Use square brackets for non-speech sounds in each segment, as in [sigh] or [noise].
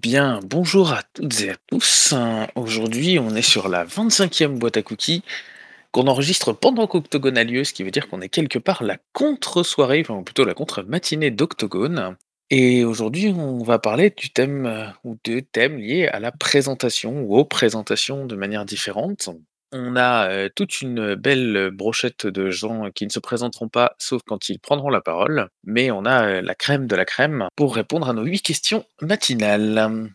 bien, bonjour à toutes et à tous. Euh, Aujourd'hui, on est sur la 25e boîte à cookies qu'on enregistre pendant qu'Octogone a lieu, ce qui veut dire qu'on est quelque part la contre-soirée, enfin plutôt la contre-matinée d'Octogone. Et aujourd'hui, on va parler du thème euh, ou de thèmes liés à la présentation ou aux présentations de manière différente. On a toute une belle brochette de gens qui ne se présenteront pas, sauf quand ils prendront la parole, mais on a la crème de la crème pour répondre à nos huit questions matinales.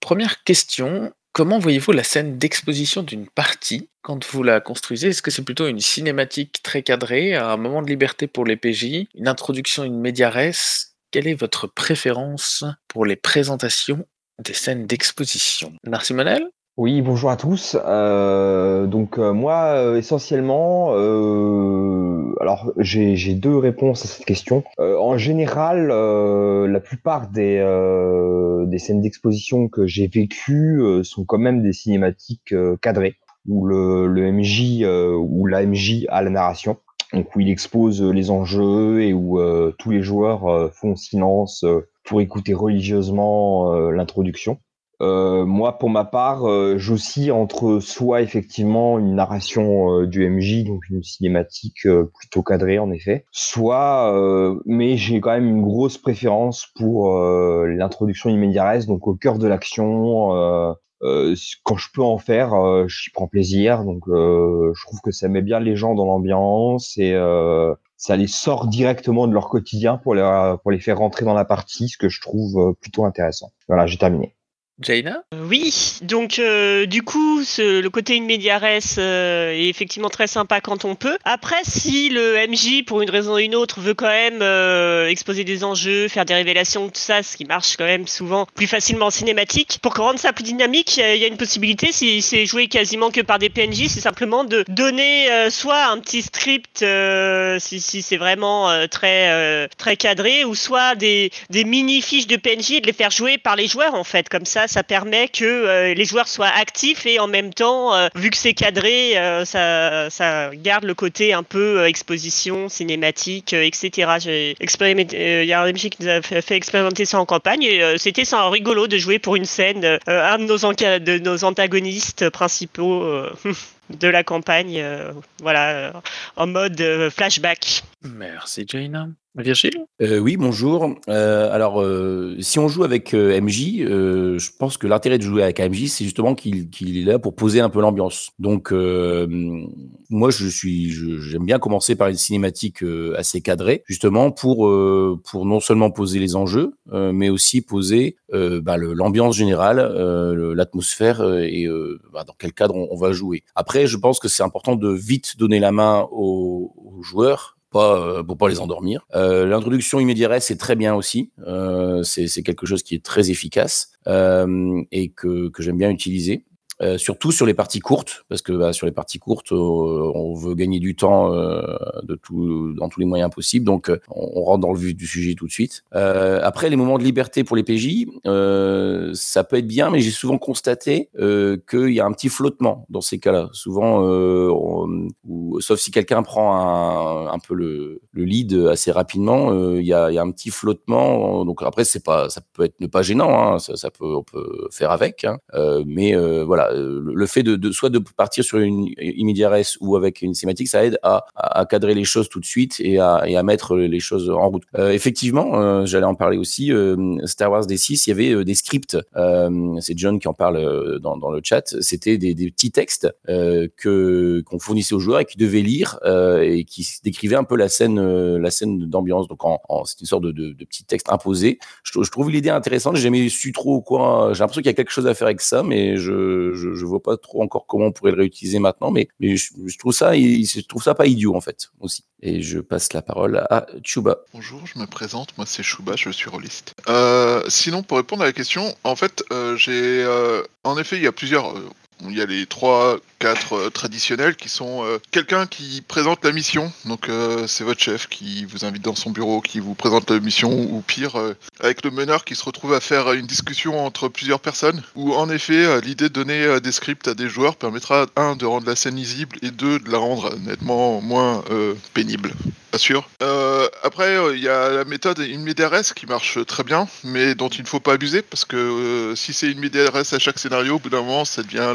Première question, comment voyez-vous la scène d'exposition d'une partie quand vous la construisez? Est-ce que c'est plutôt une cinématique très cadrée, un moment de liberté pour les PJ, une introduction, une média res? Quelle est votre préférence pour les présentations des scènes d'exposition? Narcimonel Oui, bonjour à tous. Euh, donc euh, moi, euh, essentiellement, alors j'ai deux réponses à cette question. En général, la plupart des scènes d'exposition que j'ai vécues sont quand même des cinématiques cadrées, où le le MJ ou la MJ a la narration, donc où il expose les enjeux et où tous les joueurs font silence pour écouter religieusement l'introduction. Euh, moi, pour ma part, euh, j'oscille entre soit effectivement une narration euh, du MJ, donc une cinématique euh, plutôt cadrée en effet, soit, mais j'ai quand même une grosse préférence pour l'introduction immédiate, donc au cœur de l'action. quand je peux en faire, j'y prends plaisir. Donc, je trouve que ça met bien les gens dans l'ambiance et ça les sort directement de leur quotidien pour les faire rentrer dans la partie, ce que je trouve plutôt intéressant. Voilà, j'ai terminé. Jaina Oui, donc euh, du coup, le côté in media res euh, est effectivement très sympa quand on peut. Après, si le MJ, pour une raison ou une autre, veut quand même euh, exposer des enjeux, faire des révélations, tout ça, ce qui marche quand même souvent plus facilement en cinématique, pour rendre ça plus dynamique, il y a- une possibilité, si c'est joué quasiment que par des PNJ, c'est simplement de donner euh, soit un petit script, euh, si, c'est vraiment euh, très, euh, très cadré, ou soit des, des mini-fiches de PNJ et de les faire jouer par les joueurs, en fait. Comme ça, ça permet que euh, les joueurs soient actifs et en même temps, euh, vu que c'est cadré, euh, ça, garde le côté un peu exposition, cinématique, etc. J'ai expérimenté, il y a un MJ qui nous a fait, expérimenter ça en campagne et c'était ça rigolo de jouer pour une scène un de nos, de nos antagonistes principaux. [laughs] de la campagne, voilà, en mode flashback. Merci Jaina. Virgile? Euh, oui, bonjour. Euh, alors, euh, si on joue avec MJ, je pense que l'intérêt de jouer avec MJ, c'est justement qu'il est là pour poser un peu l'ambiance. Donc, moi, je suis, j'aime bien commencer par une cinématique assez cadrée, justement pour pour non seulement poser les enjeux, mais aussi poser bah, l'ambiance générale, le- l'atmosphère et bah, dans quel cadre on, va jouer. Après, je pense que c'est important de vite donner la main aux joueurs pas euh, pour pas les endormir. Euh, L'introduction immédiate c'est très bien aussi. Euh, c'est quelque chose qui est très efficace et que j'aime bien utiliser. Euh, surtout sur les parties courtes, parce que bah, sur les parties courtes, euh, on veut gagner du temps euh, dans tous les moyens possibles, donc on, rentre dans le vif du sujet tout de suite. Après, les moments de liberté pour les PJ, ça peut être bien, mais j'ai souvent constaté qu'il y a un petit flottement dans ces cas-là. Souvent, sauf si quelqu'un prend un, peu le, le lead assez rapidement, il y, a, un petit flottement. Donc après, c'est pas, ça peut être ne pas gênant, hein, ça, peut, on peut faire avec. hein. Mais euh, euh, le, fait de, soit de partir sur une immédiate res ou avec une cinématique, ça aide à, cadrer les choses tout de suite et à, et à mettre les choses en route. Euh, effectivement, euh, j'allais en parler aussi. Star Wars D6, il y avait des scripts. c'est John qui en parle dans, le chat. C'était des, petits textes que qu'on fournissait aux joueurs et qui devaient lire et qui décrivaient un peu la scène, la scène d'ambiance. Donc, c'est une sorte de petit texte imposé. Je, je trouve l'idée intéressante. J'ai jamais su trop quoi. J'ai l'impression qu'il y a quelque chose à faire avec ça, mais je, je, je vois pas trop encore comment on pourrait le réutiliser maintenant. Mais, je, trouve ça, je trouve ça pas idiot en fait aussi. Et je passe la parole à Chuba. Bonjour, je me présente, moi c'est Chouba, je suis rôliste. Euh, sinon, pour répondre à la question, en fait, euh, j'ai. euh, en effet, il y a plusieurs. Il y a les trois, quatre euh, traditionnels qui sont euh, quelqu'un qui présente la mission, donc euh, c'est votre chef qui vous invite dans son bureau, qui vous présente la mission, ou pire, avec le meneur qui se retrouve à faire une discussion entre plusieurs personnes, où en effet, l'idée de donner des scripts à des joueurs permettra, un, de rendre la scène lisible, et deux, de la rendre nettement moins pénible. assure. Après, il y a la méthode InMediaRes qui marche très bien, mais dont il ne faut pas abuser, parce que si c'est InMediaRes à chaque scénario, au bout d'un moment, ça devient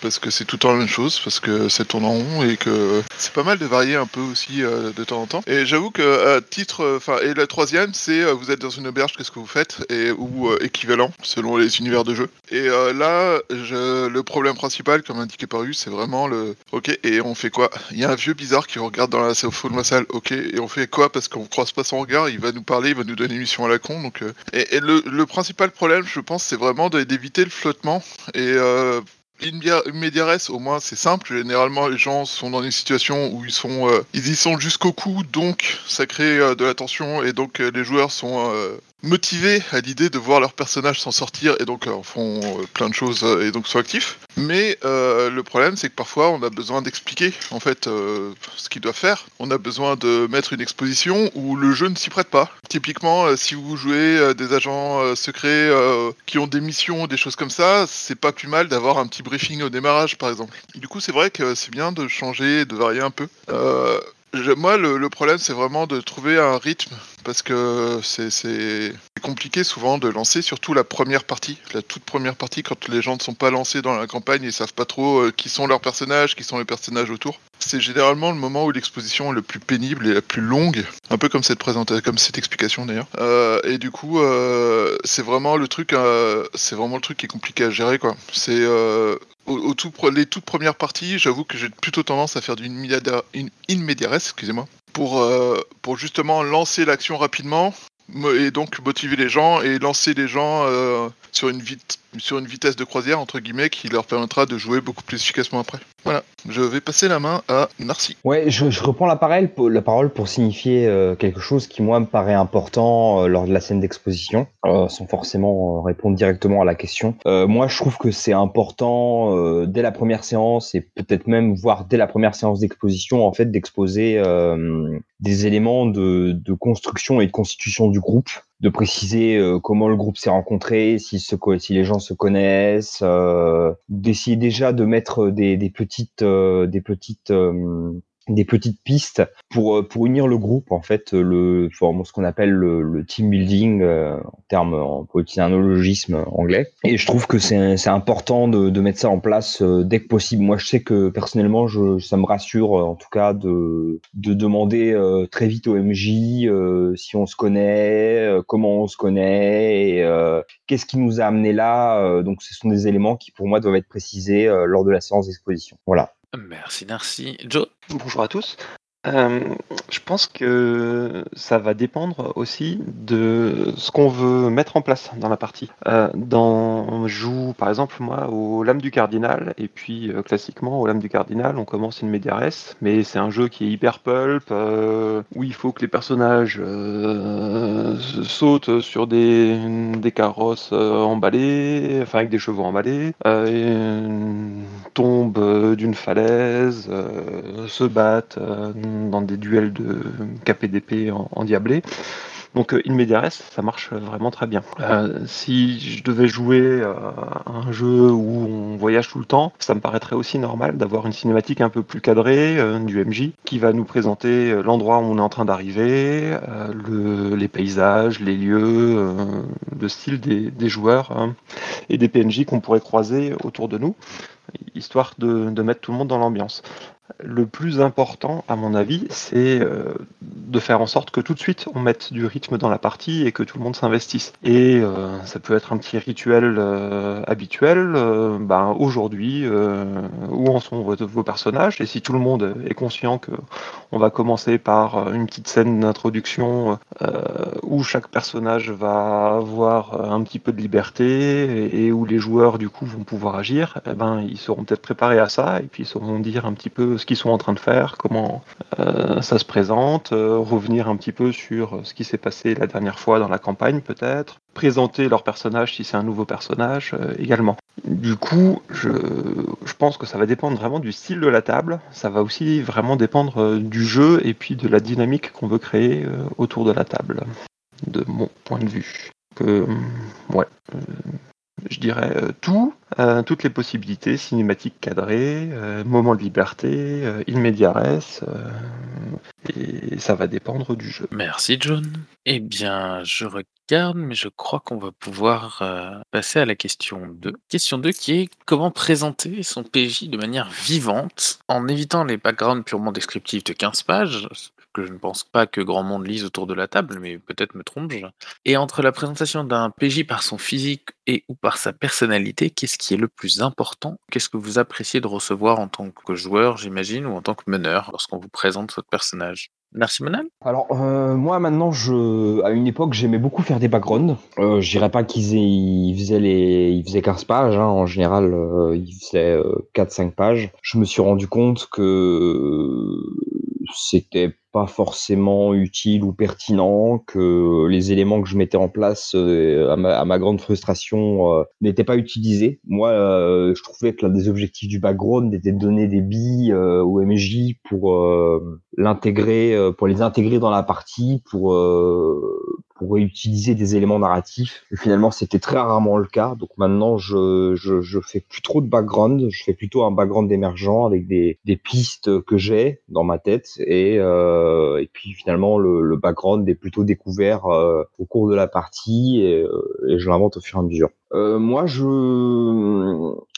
parce que c'est tout le temps la même chose, parce que c'est tourne en rond et que c'est pas mal de varier un peu aussi euh, de temps en temps. Et j'avoue que à titre, euh, enfin, et la troisième, c'est euh, vous êtes dans une auberge, qu'est-ce que vous faites? Et ou équivalent selon les univers de jeu. Et là, je, le problème principal, comme indiqué par U, c'est vraiment le OK et on fait quoi? Il y a un vieux bizarre qui regarde dans la fond de ma salle, OK et on fait quoi? Parce qu'on croise pas son regard, il va nous parler, il va nous donner une mission à la con. Donc et, le, principal problème, je pense, c'est vraiment d'éviter le flottement et Mediares, au moins, c'est simple. Généralement, les gens sont dans une situation où ils sont, euh, ils y sont jusqu'au cou, donc ça crée euh, de la tension et donc euh, les joueurs sont motivés à l'idée de voir leur personnage s'en sortir et donc euh, font euh, plein de choses euh, et donc sont actifs. Mais le problème c'est que parfois on a besoin d'expliquer en fait ce qu'ils doivent faire. On a besoin de mettre une exposition où le jeu ne s'y prête pas. Typiquement si vous jouez des agents secrets qui ont des missions, des choses comme ça, c'est pas plus mal d'avoir un petit briefing au démarrage par exemple. Du coup c'est vrai que c'est bien de changer, de varier un peu moi, le, problème, c'est vraiment de trouver un rythme, parce que c'est compliqué souvent de lancer, surtout la première partie, la toute première partie, quand les gens ne sont pas lancés dans la campagne et savent pas trop euh, qui sont leurs personnages, qui sont les personnages autour. C'est généralement le moment où l'exposition est le plus pénible et la plus longue, un peu comme cette présentation, comme cette explication d'ailleurs. Euh, et du coup, euh, c'est vraiment le truc, c'est vraiment le truc qui est compliqué à gérer, quoi. C'est les toutes premières parties, j'avoue que j'ai plutôt tendance à faire du in excusez-moi, pour, euh, pour justement lancer l'action rapidement et donc motiver les gens et lancer les gens euh, sur, une sur une vitesse de croisière entre guillemets qui leur permettra de jouer beaucoup plus efficacement après. Voilà, je vais passer la main à Narcy. Ouais, je, reprends la parole, pour, signifier euh, quelque chose qui moi me paraît important euh, lors de la scène d'exposition, sans forcément répondre directement à la question. moi, je trouve que c'est important dès la première séance et peut-être même voir dès la première séance d'exposition en fait d'exposer des éléments de, de, construction et de constitution du groupe, de préciser euh, comment le groupe s'est rencontré, si, les gens se connaissent, euh, d'essayer déjà de mettre des, des petites, euh, des petites des petites pistes pour euh, pour unir le groupe en fait le ce qu'on appelle le, team building euh, en termes on peut utiliser un neologisme anglais. Et je trouve que c'est c'est important de, de mettre ça en place euh, dès que possible. Moi je sais que personnellement je ça me rassure en tout cas de de demander très vite au MJ si on se connaît comment on se connaît qu'est-ce qui nous a amené là donc ce sont des éléments qui pour moi doivent être précisés lors de la séance d'exposition. Voilà Merci, merci. Joe? Bonjour à tous. Euh, je pense que ça va dépendre aussi de ce qu'on veut mettre en place dans la partie. Euh, dans, je joue par exemple moi au Lame du Cardinal, et puis euh, classiquement au Lame du Cardinal, on commence une Mediares, mais c'est un jeu qui est hyper pulp, où il faut que les personnages sautent sur des, des carrosses emballées, enfin avec des chevaux emballés, tombent d'une falaise, se battent dans des duels de KPDP en, en diablé. Donc euh, In ça marche vraiment très bien. Euh, si je devais jouer euh, un jeu où on voyage tout le temps, ça me paraîtrait aussi normal d'avoir une cinématique un peu plus cadrée du MJ qui va nous présenter l'endroit où on est en train d'arriver, les paysages, les lieux, le style des, joueurs hein, et des PNJ qu'on pourrait croiser autour de nous histoire de, mettre tout le monde dans l'ambiance. Le plus important, à mon avis, c'est euh, de faire en sorte que tout de suite on mette du rythme dans la partie et que tout le monde s'investisse. Et euh, ça peut être un petit rituel euh, habituel. ben, Aujourd'hui, où en sont vos, personnages Et si tout le monde est conscient que on va commencer par une petite scène d'introduction où chaque personnage va avoir un petit peu de liberté et, où les joueurs du coup vont pouvoir agir, eh ben, ils seront peut-être préparés à ça et puis ils sauront dire un petit peu ce qu'ils sont en train de faire, comment euh, ça se présente, euh, revenir un petit peu sur ce qui s'est passé la dernière fois dans la campagne peut-être, présenter leur personnage si c'est un nouveau personnage euh, également. Du coup, je, pense que ça va dépendre vraiment du style de la table, ça va aussi vraiment dépendre du jeu et puis de la dynamique qu'on veut créer autour de la table, de mon point de vue. Ouais, je dirais euh, tout, euh, toutes les possibilités, cinématiques cadrées, euh, moments de liberté, euh, in media res, euh, et ça va dépendre du jeu. Merci John. Eh bien, je regarde, mais je crois qu'on va pouvoir passer à la question 2. Question 2 qui est comment présenter son PJ de manière vivante en évitant les backgrounds purement descriptifs de 15 pages, que je ne pense pas que grand monde lise autour de la table, mais peut-être me trompe-je. Et entre la présentation d'un PJ par son physique et ou par sa personnalité, qu'est-ce qui est le plus important? Qu'est-ce que vous appréciez de recevoir en tant que joueur, j'imagine, ou en tant que meneur lorsqu'on vous présente votre personnage? Merci Manal. Alors euh, moi maintenant, je, à une époque, j'aimais beaucoup faire des backgrounds. Euh, je dirais pas qu'ils ils faisaient les, ils faisaient 15 pages. hein. En général, euh, ils faisaient euh, 4-5 pages. Je me suis rendu compte que c'était pas forcément utile ou pertinent, que les éléments que je mettais en place, euh, à, ma, grande frustration, euh, n'étaient pas utilisés. Moi, euh, je trouvais que l'un des objectifs du background était de donner des billes au MJ pour l'intégrer, pour les intégrer dans la partie, pour pour réutiliser des éléments narratifs. Finalement, c'était très rarement le cas. Donc maintenant, je, je, je fais plus trop de background. Je fais plutôt un background émergent avec des, des pistes que j'ai dans ma tête. Et, euh, et puis finalement, le, le background est plutôt découvert euh, au cours de la partie et, euh, et je l'invente au fur et à mesure. Euh, moi, je,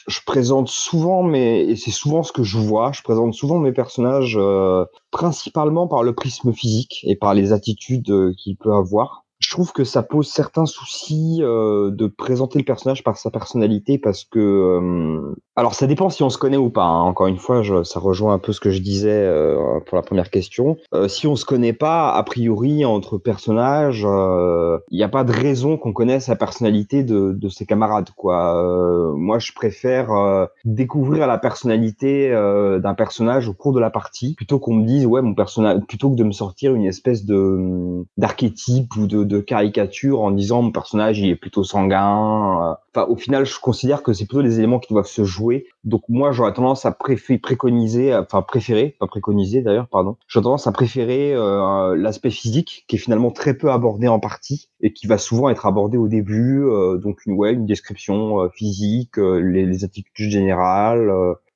je présente souvent, mais et c'est souvent ce que je vois, je présente souvent mes personnages euh, principalement par le prisme physique et par les attitudes euh, qu'il peut avoir. Je trouve que ça pose certains soucis euh, de présenter le personnage par sa personnalité parce que euh, alors ça dépend si on se connaît ou pas. hein. Encore une fois, je- ça rejoint un peu ce que je disais euh, pour la première question. Euh, si on se connaît pas, a priori entre personnages, euh, il n'y a pas de raison qu'on connaisse la personnalité de, de ses camarades. Quoi. Euh, moi, je préfère euh, découvrir la personnalité euh, d'un personnage au cours de la partie plutôt qu'on me dise ouais mon personnage plutôt que de me sortir une espèce de d'archétype ou de, de caricature en disant mon personnage il est plutôt sanguin. euh. Enfin, au final, je considère que c'est plutôt les éléments qui doivent se jouer. Donc moi, j'aurais tendance à préfé- préconiser, enfin préférer, pas préconiser d'ailleurs, pardon. J'aurais tendance à préférer euh, l'aspect physique qui est finalement très peu abordé en partie et qui va souvent être abordé au début. euh, donc une ouais, une description euh, physique, euh, les, les attitudes générales.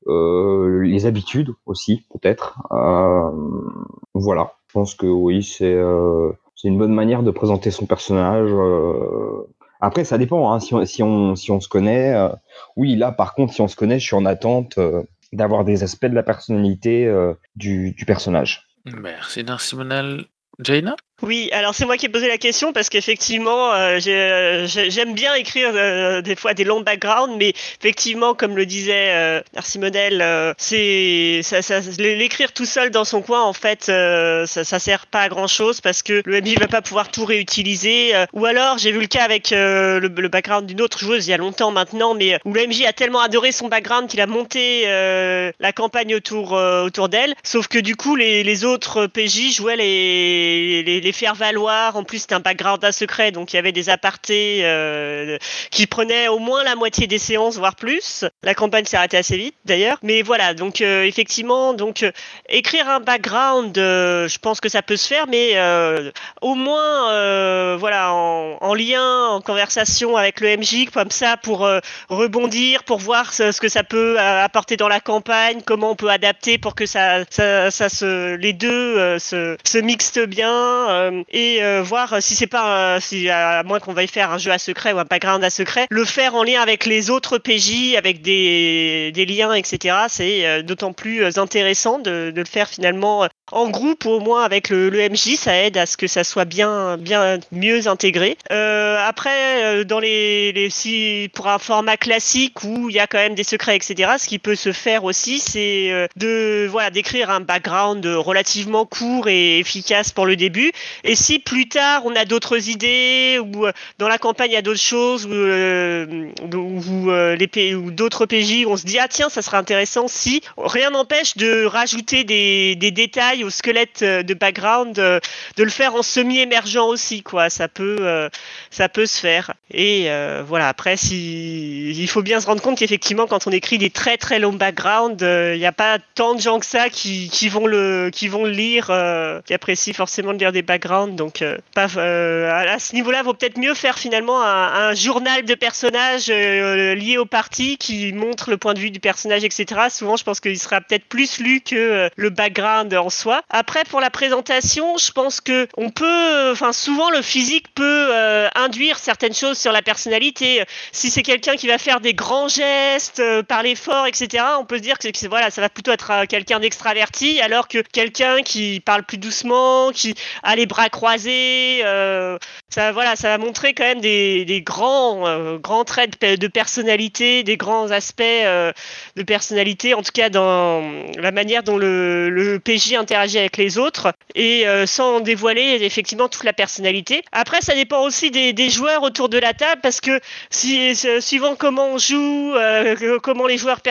euh, les habitudes aussi peut-être voilà je pense que oui c'est c'est une bonne manière de présenter son personnage euh. après ça dépend hein, si, on, si on si on se connaît euh, oui là par contre si on se connaît je suis en attente euh, d'avoir des aspects de la personnalité du, personnage Merci Manal. Jaina? Oui, alors c'est moi qui ai posé la question parce qu'effectivement, euh, j'ai- j'ai- j'aime bien écrire euh, des fois des longs backgrounds, mais effectivement, comme le disait euh, Narcy Model, euh, c'est ça, ça- l'écrire tout seul dans son coin, en fait, ça, ça sert pas à grand chose parce que le MJ va pas pouvoir tout réutiliser. ou alors, j'ai vu le cas avec le, le background d'une autre joueuse il y a longtemps maintenant, mais où le MJ a tellement adoré son background qu'il a monté la campagne autour autour d'elle. Sauf que du coup, les, les autres PJ jouaient les, les, les faire valoir. En plus, c'était un background à secret, donc il y avait des apartés euh, qui prenaient au moins la moitié des séances, voire plus. La campagne s'est arrêtée assez vite, d'ailleurs. Mais voilà, donc euh, effectivement, donc euh, écrire un background, je pense que ça peut se faire, mais au moins, voilà, en, en lien, en conversation avec le MJ, comme ça, pour rebondir, pour voir ce, que ça peut apporter dans la campagne, comment on peut adapter pour que ça, ça, se, les deux se, se mixent bien et euh, voir si c'est pas, euh, si à moins qu'on veuille faire un jeu à secret ou un background à secret, le faire en lien avec les autres PJ, avec des, liens, etc. C'est euh, d'autant plus euh, intéressant de, le faire finalement euh, en groupe ou au moins avec le, MJ, ça aide à ce que ça soit bien, bien mieux intégré. Euh, après, euh, dans les, si pour un format classique où il y a quand même des secrets, etc. Ce qui peut se faire aussi, c'est euh, de voilà d'écrire un background relativement court et efficace pour le début. Et si plus tard on a d'autres idées ou dans la campagne il y a d'autres choses ou ou, d'autres PJ, on se dit ah tiens ça serait intéressant si rien n'empêche de rajouter des détails au squelette euh, de background, euh, de le faire en semi-émergent aussi quoi. Ça peut euh, ça peut se faire. Et voilà après il faut bien se rendre compte qu'effectivement quand on écrit des très très longs backgrounds, il n'y a pas tant de gens que ça qui, vont le qui vont lire, qui apprécient forcément de lire des background. Donc, à ce niveau-là, vaut peut-être mieux faire finalement un, un journal de personnages lié au parti qui montre le point de vue du personnage, etc. Souvent, je pense qu'il sera peut-être plus lu que le background en soi. Après, pour la présentation, je pense que on peut, souvent le physique peut euh, induire certaines choses sur la personnalité. Si c'est quelqu'un qui va faire des grands gestes, euh, parler fort, etc., on peut se dire que voilà, ça va plutôt être euh, quelqu'un d'extraverti, alors que quelqu'un qui parle plus doucement, qui a les bras croisés, ça, voilà, ça va montrer quand même des, des grands, euh, grands traits de, pe- de personnalité, des grands aspects euh, de personnalité, en tout cas dans la manière dont le, PJ interagit avec les autres, et euh, sans dévoiler effectivement toute la personnalité. Après, ça dépend aussi des, joueurs autour de la table, parce que suivant comment on joue, comment les joueurs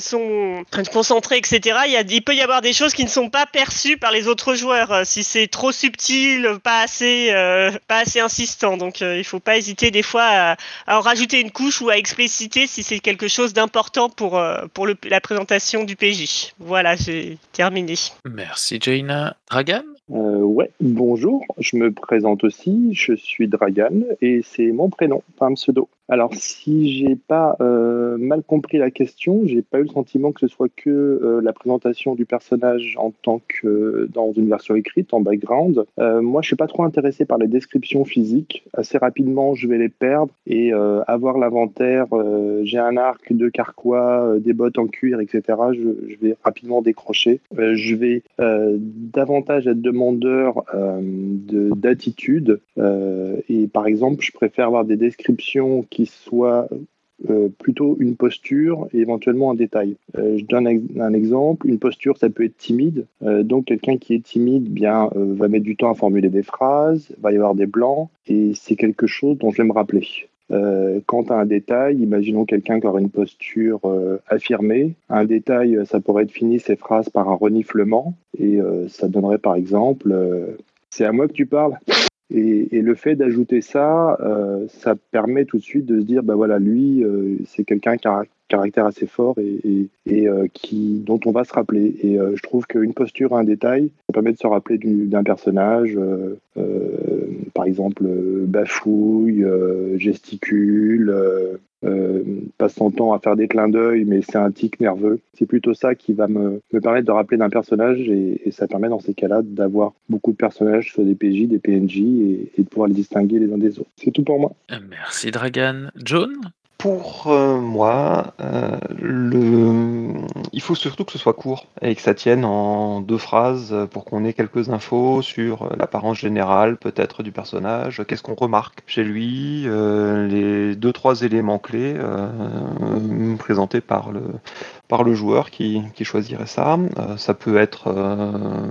sont concentrés, etc., il, y a, il peut y avoir des choses qui ne sont pas perçues par les autres joueurs. Si c'est trop subtil, pas assez, pas assez insistant. Donc, euh, il faut pas hésiter des fois à, à en rajouter une couche ou à expliciter si c'est quelque chose d'important pour, euh, pour le- la présentation du PJ. Voilà, j'ai terminé. Merci Jaina. Dragan? Euh, ouais, bonjour, je me présente aussi, je suis Dragan et c'est mon prénom, pas un pseudo. Alors, si j'ai pas euh, mal compris la question, j'ai pas eu le sentiment que ce soit que euh, la présentation du personnage en tant que dans une version écrite, en background. Euh, moi, je suis pas trop intéressé par les descriptions physiques. Assez rapidement, je vais les perdre et euh, avoir l'inventaire. euh, j'ai un arc, deux carquois, euh, des bottes en cuir, etc. Je, je vais rapidement décrocher. Euh, je vais euh, davantage être demandeur euh, de- d'attitude. euh, et par exemple, je préfère avoir des descriptions soient euh, plutôt une posture et éventuellement un détail. Euh, je donne un, exemple. Une posture, ça peut être timide. Euh, donc, quelqu'un qui est timide bien, va mettre du temps à formuler des phrases, va y avoir des blancs, et c'est quelque chose dont je vais me rappeler. Quant à un détail, imaginons quelqu'un qui aurait une posture affirmée. Un détail, ça pourrait être fini ses phrases par un reniflement, et ça donnerait par exemple C'est à moi que tu parles et, le fait d'ajouter ça, euh, ça permet tout de suite de se dire, bah voilà, lui, euh, c'est quelqu'un qui a un caractère assez fort et, euh, qui, dont on va se rappeler. Et je trouve qu'une posture, un détail, ça permet de se rappeler du- d'un personnage, par exemple, bafouille, gesticule, euh, euh, passe son temps à faire des clins d'œil, mais c'est un tic nerveux. C'est plutôt ça qui va me, me permettre de rappeler d'un personnage et, ça permet dans ces cas-là d'avoir beaucoup de personnages, soit des PJ, des PNJ, et, et de pouvoir les distinguer les uns des autres. C'est tout pour moi. Merci Dragan. John Pour euh, moi, euh, il faut surtout que ce soit court et que ça tienne en deux phrases pour qu'on ait quelques infos sur l'apparence générale peut-être du personnage, qu'est-ce qu'on remarque chez lui, euh, les deux trois éléments clés présentés par le par le joueur qui, choisirait ça. Euh, ça peut être euh,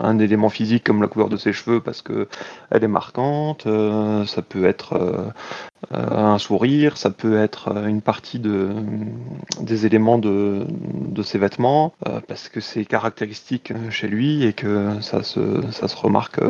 un élément physique comme la couleur de ses cheveux parce que elle est marquante. Euh, ça peut être un sourire, ça peut être une partie de, des éléments de, ses vêtements, parce que c'est caractéristique chez lui et que ça se, remarque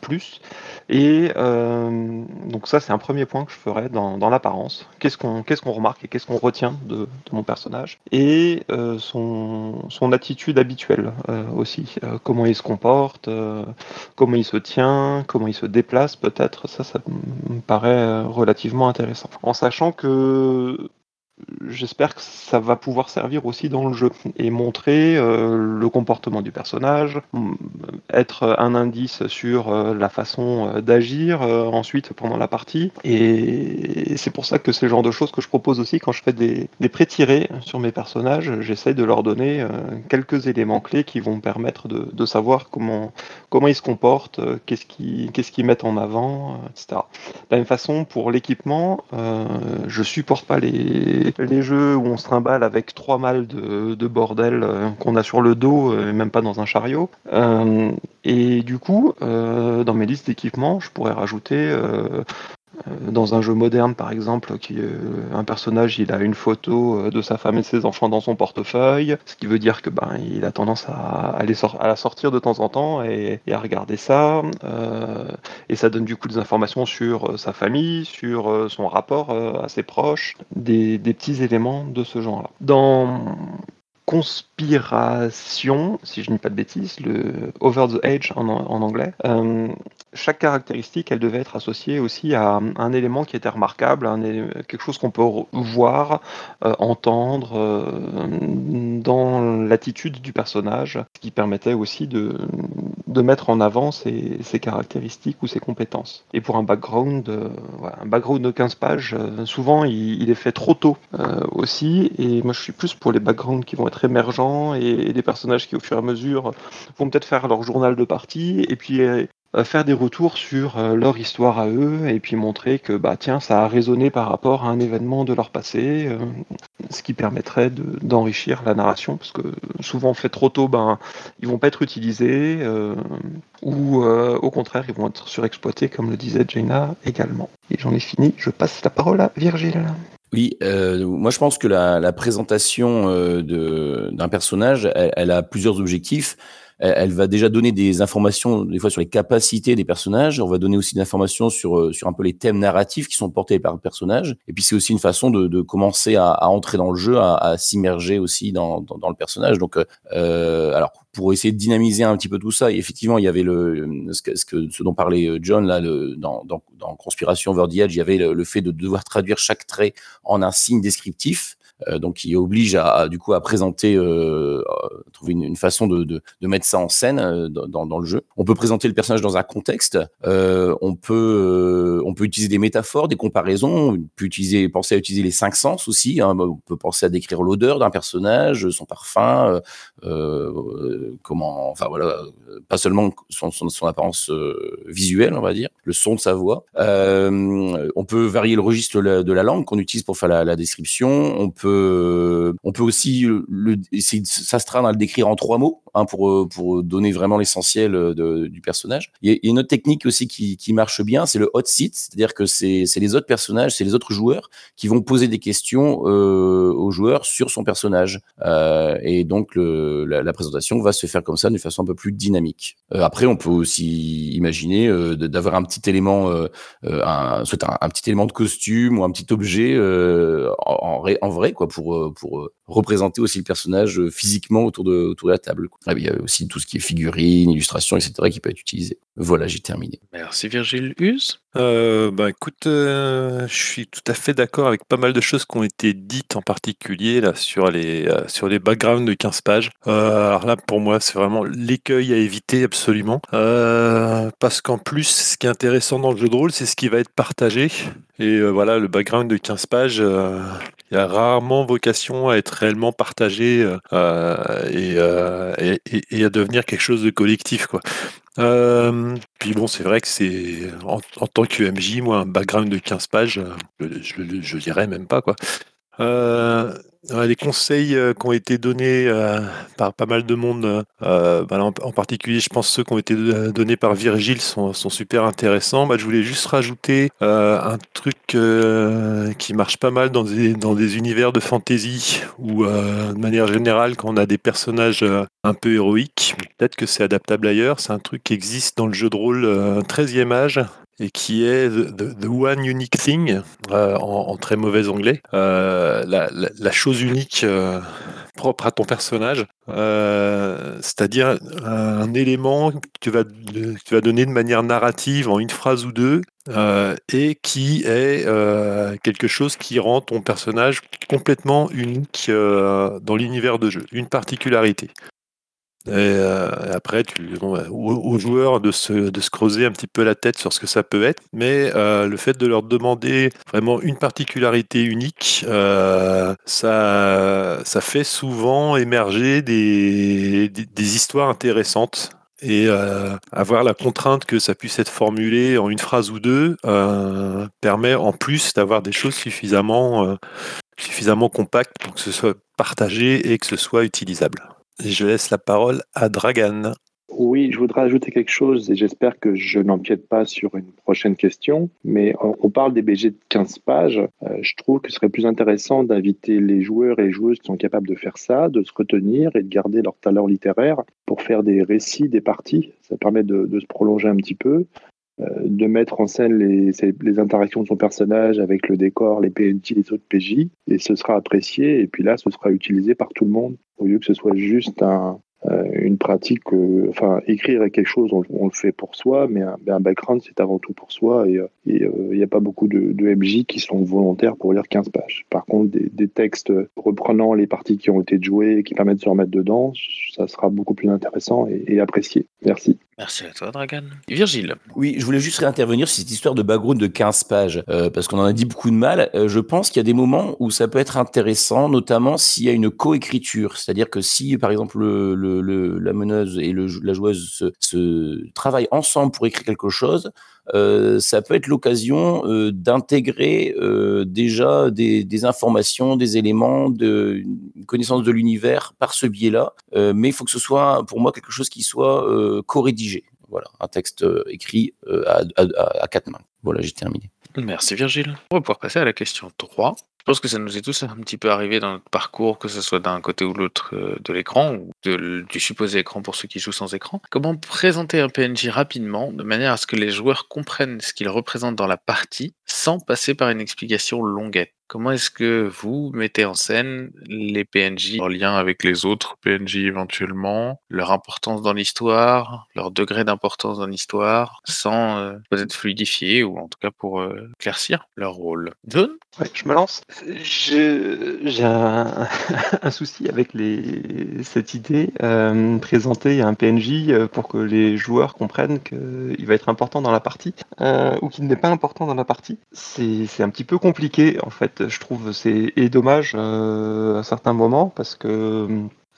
plus. Et donc ça, c'est un premier point que je ferais dans, l'apparence. Qu'est-ce qu'on remarque et qu'est-ce qu'on retient de mon personnage? Et euh, son, son attitude habituelle euh, aussi. Euh, comment il se comporte, euh, comment il se tient, comment il se déplace peut-être. Ça, ça me paraît euh, relativement intéressant. En sachant que j'espère que ça va pouvoir servir aussi dans le jeu et montrer euh, le comportement du personnage, m- être un indice sur euh, la façon euh, d'agir ensuite pendant la partie. Et c'est pour ça que c'est le genre de choses que je propose aussi quand je fais des, des pré-tirés sur mes personnages. J'essaie de leur donner quelques éléments clés qui vont me permettre de, savoir comment, comment ils se comportent, qu'est-ce qu'ils qu'est-ce qu'ils mettent en avant, etc. De la même façon, pour l'équipement, je supporte pas les, les jeux où on se trimballe avec trois malles de, de bordel euh, qu'on a sur le dos, euh, même pas dans un chariot. Euh, et du coup, euh, dans mes listes d'équipements, je pourrais rajouter dans un jeu moderne, par exemple, euh, un personnage, il a une photo euh, de sa femme et ses enfants dans son portefeuille, ce qui veut dire que ben, il a tendance à, à la sortir de temps en temps et, à regarder ça. euh, et ça donne du coup des informations sur euh, sa famille, sur euh, son rapport euh, à ses proches, des, petits éléments de ce genre-là. Conspiration, si je ne dis pas de bêtises, le Over the Edge en, anglais. Euh, chaque caractéristique, elle devait être associée aussi à un élément qui était remarquable, quelque chose qu'on peut voir, euh, entendre euh, dans l'attitude du personnage, ce qui permettait aussi de, de mettre en avant ses, caractéristiques ou ses compétences. Et pour un background, un background de 15 pages, souvent il, est fait trop tôt aussi, et moi je suis plus pour les backgrounds qui vont être émergents et, des personnages qui au fur et à mesure vont peut-être faire leur journal de partie et puis euh, faire des retours sur euh, leur histoire à eux et puis montrer que bah tiens ça a résonné par rapport à un événement de leur passé euh, ce qui permettrait d'enrichir la narration parce que souvent fait trop tôt ben ils vont pas être utilisés ou au contraire ils vont être surexploités comme le disait Jaina également. Et j'en ai fini. Je passe la parole à Virgile oui, euh, moi je pense que la, présentation euh, d'un personnage, elle, a plusieurs objectifs. Elle, va déjà donner des informations des fois sur les capacités des personnages. On va donner aussi des informations sur euh, sur un peu les thèmes narratifs qui sont portés par le personnage. Et puis c'est aussi une façon de, de commencer à, à, entrer dans le jeu, à, à s'immerger aussi dans, dans, dans, le personnage. Donc, euh, alors pour essayer de dynamiser un petit peu tout ça. Effectivement, il y avait le ce, que, ce, que, ce dont parlait euh, John là le, dans, dans, dans Conspiration Over the Edge, il y avait le, le, fait de devoir traduire chaque trait en un signe descriptif. Euh, donc qui oblige à, du coup à présenter, euh, trouver une, façon de, mettre ça en scène euh, dans, le jeu. On peut présenter le personnage dans un contexte. Euh, on peut on peut utiliser des métaphores, des comparaisons. On peut utiliser penser à utiliser les cinq sens aussi. Hein. On peut penser à décrire l'odeur d'un personnage, son parfum, comment, enfin voilà, pas seulement son apparence visuelle, on va dire, le son de sa voix. on peut varier le registre de la langue qu'on utilise pour faire la, la description. On peut on peut aussi le, essayer de s'astreindre à le décrire en trois mots hein, pour, pour donner vraiment l'essentiel du personnage. Il y a une autre technique aussi qui, qui marche bien, c'est le hot seat, c'est-à-dire que c'est les autres personnages, c'est les autres joueurs qui vont poser des questions euh, aux joueurs sur son personnage. Euh, et donc le, la, la, présentation va se faire comme ça d'une façon un peu plus dynamique. Euh, après, on peut aussi imaginer euh, d'avoir un petit élément, euh, euh, un, soit un, un, petit élément de costume ou un petit objet en, en vrai pour, pour représenter aussi le personnage physiquement autour de, autour la table. Quoi. il y a aussi tout ce qui est figurines, illustrations, etc. qui peut être utilisé. Voilà, j'ai terminé. Merci Virgile Huse. Euh, bah écoute, euh, je suis tout à fait d'accord avec pas mal de choses qui ont été dites en particulier là sur les euh, sur les backgrounds de 15 pages. Euh, alors là pour moi c'est vraiment l'écueil à éviter absolument euh, parce qu'en plus ce qui est intéressant dans le jeu de rôle c'est ce qui va être partagé et euh, voilà le background de 15 pages il a rarement vocation à être réellement partagé et, et, et, et, à devenir quelque chose de collectif quoi. Puis bon, c'est vrai que c'est en, tant que MJ, moi, un background de 15 pages, je, je dirais même pas quoi. Les conseils euh, qui ont été donnés euh, par pas mal de monde, euh, bah en, particulier, je pense ceux qui ont été donnés par Virgile sont, super intéressants. Bah, je voulais juste rajouter un truc qui marche pas mal dans des univers de fantasy ou de manière générale, quand on a des personnages un peu héroïques, peut-être que c'est adaptable ailleurs. C'est un truc qui existe dans le jeu de rôle 13e âge et qui est the, the, One Unique Thing, euh, en, très mauvais anglais, euh, la, chose unique euh, propre à ton personnage, euh, c'est-à-dire un élément que tu, vas, que tu vas donner de manière narrative en une phrase ou deux, euh, et qui est quelque chose qui rend ton personnage complètement unique dans l'univers de jeu, une particularité. Et euh, après, tu, bon, aux, aux, joueurs de se, creuser un petit peu la tête sur ce que ça peut être, mais euh, le fait de leur demander vraiment une particularité unique, euh, ça, fait souvent émerger des, histoires intéressantes et avoir la contrainte que ça puisse être formulé en une phrase ou deux permet en plus d'avoir des choses suffisamment compactes pour que ce soit partagé et que ce soit utilisable. Je laisse la parole à Dragan. Oui, je voudrais ajouter quelque chose et j'espère que je n'empiète pas sur une prochaine question. Mais on, parle des BG de 15 pages. Euh, je trouve que ce serait plus intéressant d'inviter les joueurs et joueuses qui sont capables de faire ça, de se retenir et de garder leur talent littéraire pour faire des récits, des parties. Ça permet de se prolonger un petit peu. De mettre en scène les, interactions de son personnage avec le décor, les PNJ, les autres PJ, et ce sera apprécié, et puis là, ce sera utilisé par tout le monde, au lieu que ce soit juste euh, une pratique, euh, enfin, écrire quelque chose, on, le fait pour soi, mais un, un background, c'est avant tout pour soi, et euh, il n'y a pas beaucoup de, MJ qui sont volontaires pour lire 15 pages. Par contre, des, textes reprenant les parties qui ont été jouées, qui permettent de se remettre dedans, ça sera beaucoup plus intéressant et, et apprécié. Merci. Merci à toi, Dragan. Virgile. Oui, je voulais juste réintervenir sur cette histoire de background de 15 pages, euh, parce qu'on en a dit beaucoup de mal. Euh, je pense qu'il y a des moments où ça peut être intéressant, notamment s'il y a une coécriture. C'est-à-dire que si, par exemple, le, la meneuse et la joueuse se, se, travaillent ensemble pour écrire quelque chose, ça peut être l'occasion euh, d'intégrer euh, déjà des, informations, des éléments, de, une connaissance de l'univers par ce biais-là. mais il faut que ce soit, pour moi, quelque chose qui soit co-rédigé. Voilà, un texte écrit à, à, quatre mains. Voilà, j'ai terminé. Merci Virgile. On va pouvoir passer à la question 3. Je pense que ça nous est tous un petit peu arrivé dans notre parcours, que ce soit d'un côté ou l'autre euh, de l'écran, ou du supposé écran pour ceux qui jouent sans écran. Comment présenter un PNJ rapidement, de manière à ce que les joueurs comprennent ce qu'il représente dans la partie, sans passer par une explication longuette? Comment est-ce que vous mettez en scène les PNJ en lien avec les autres PNJ éventuellement, leur importance dans l'histoire, leur degré d'importance dans l'histoire, sans euh, peut-être fluidifier ou en tout cas pour euh, éclaircir leur rôle? John Ouais, je me lance. J'ai [laughs] un, souci avec cette idée, euh, présenter un PNJ euh, pour que les joueurs comprennent qu'il va être important dans la partie euh, ou qu'il n'est pas important dans la partie. C'est un petit peu compliqué en fait, je trouve. C'est dommage euh, à certains moments parce que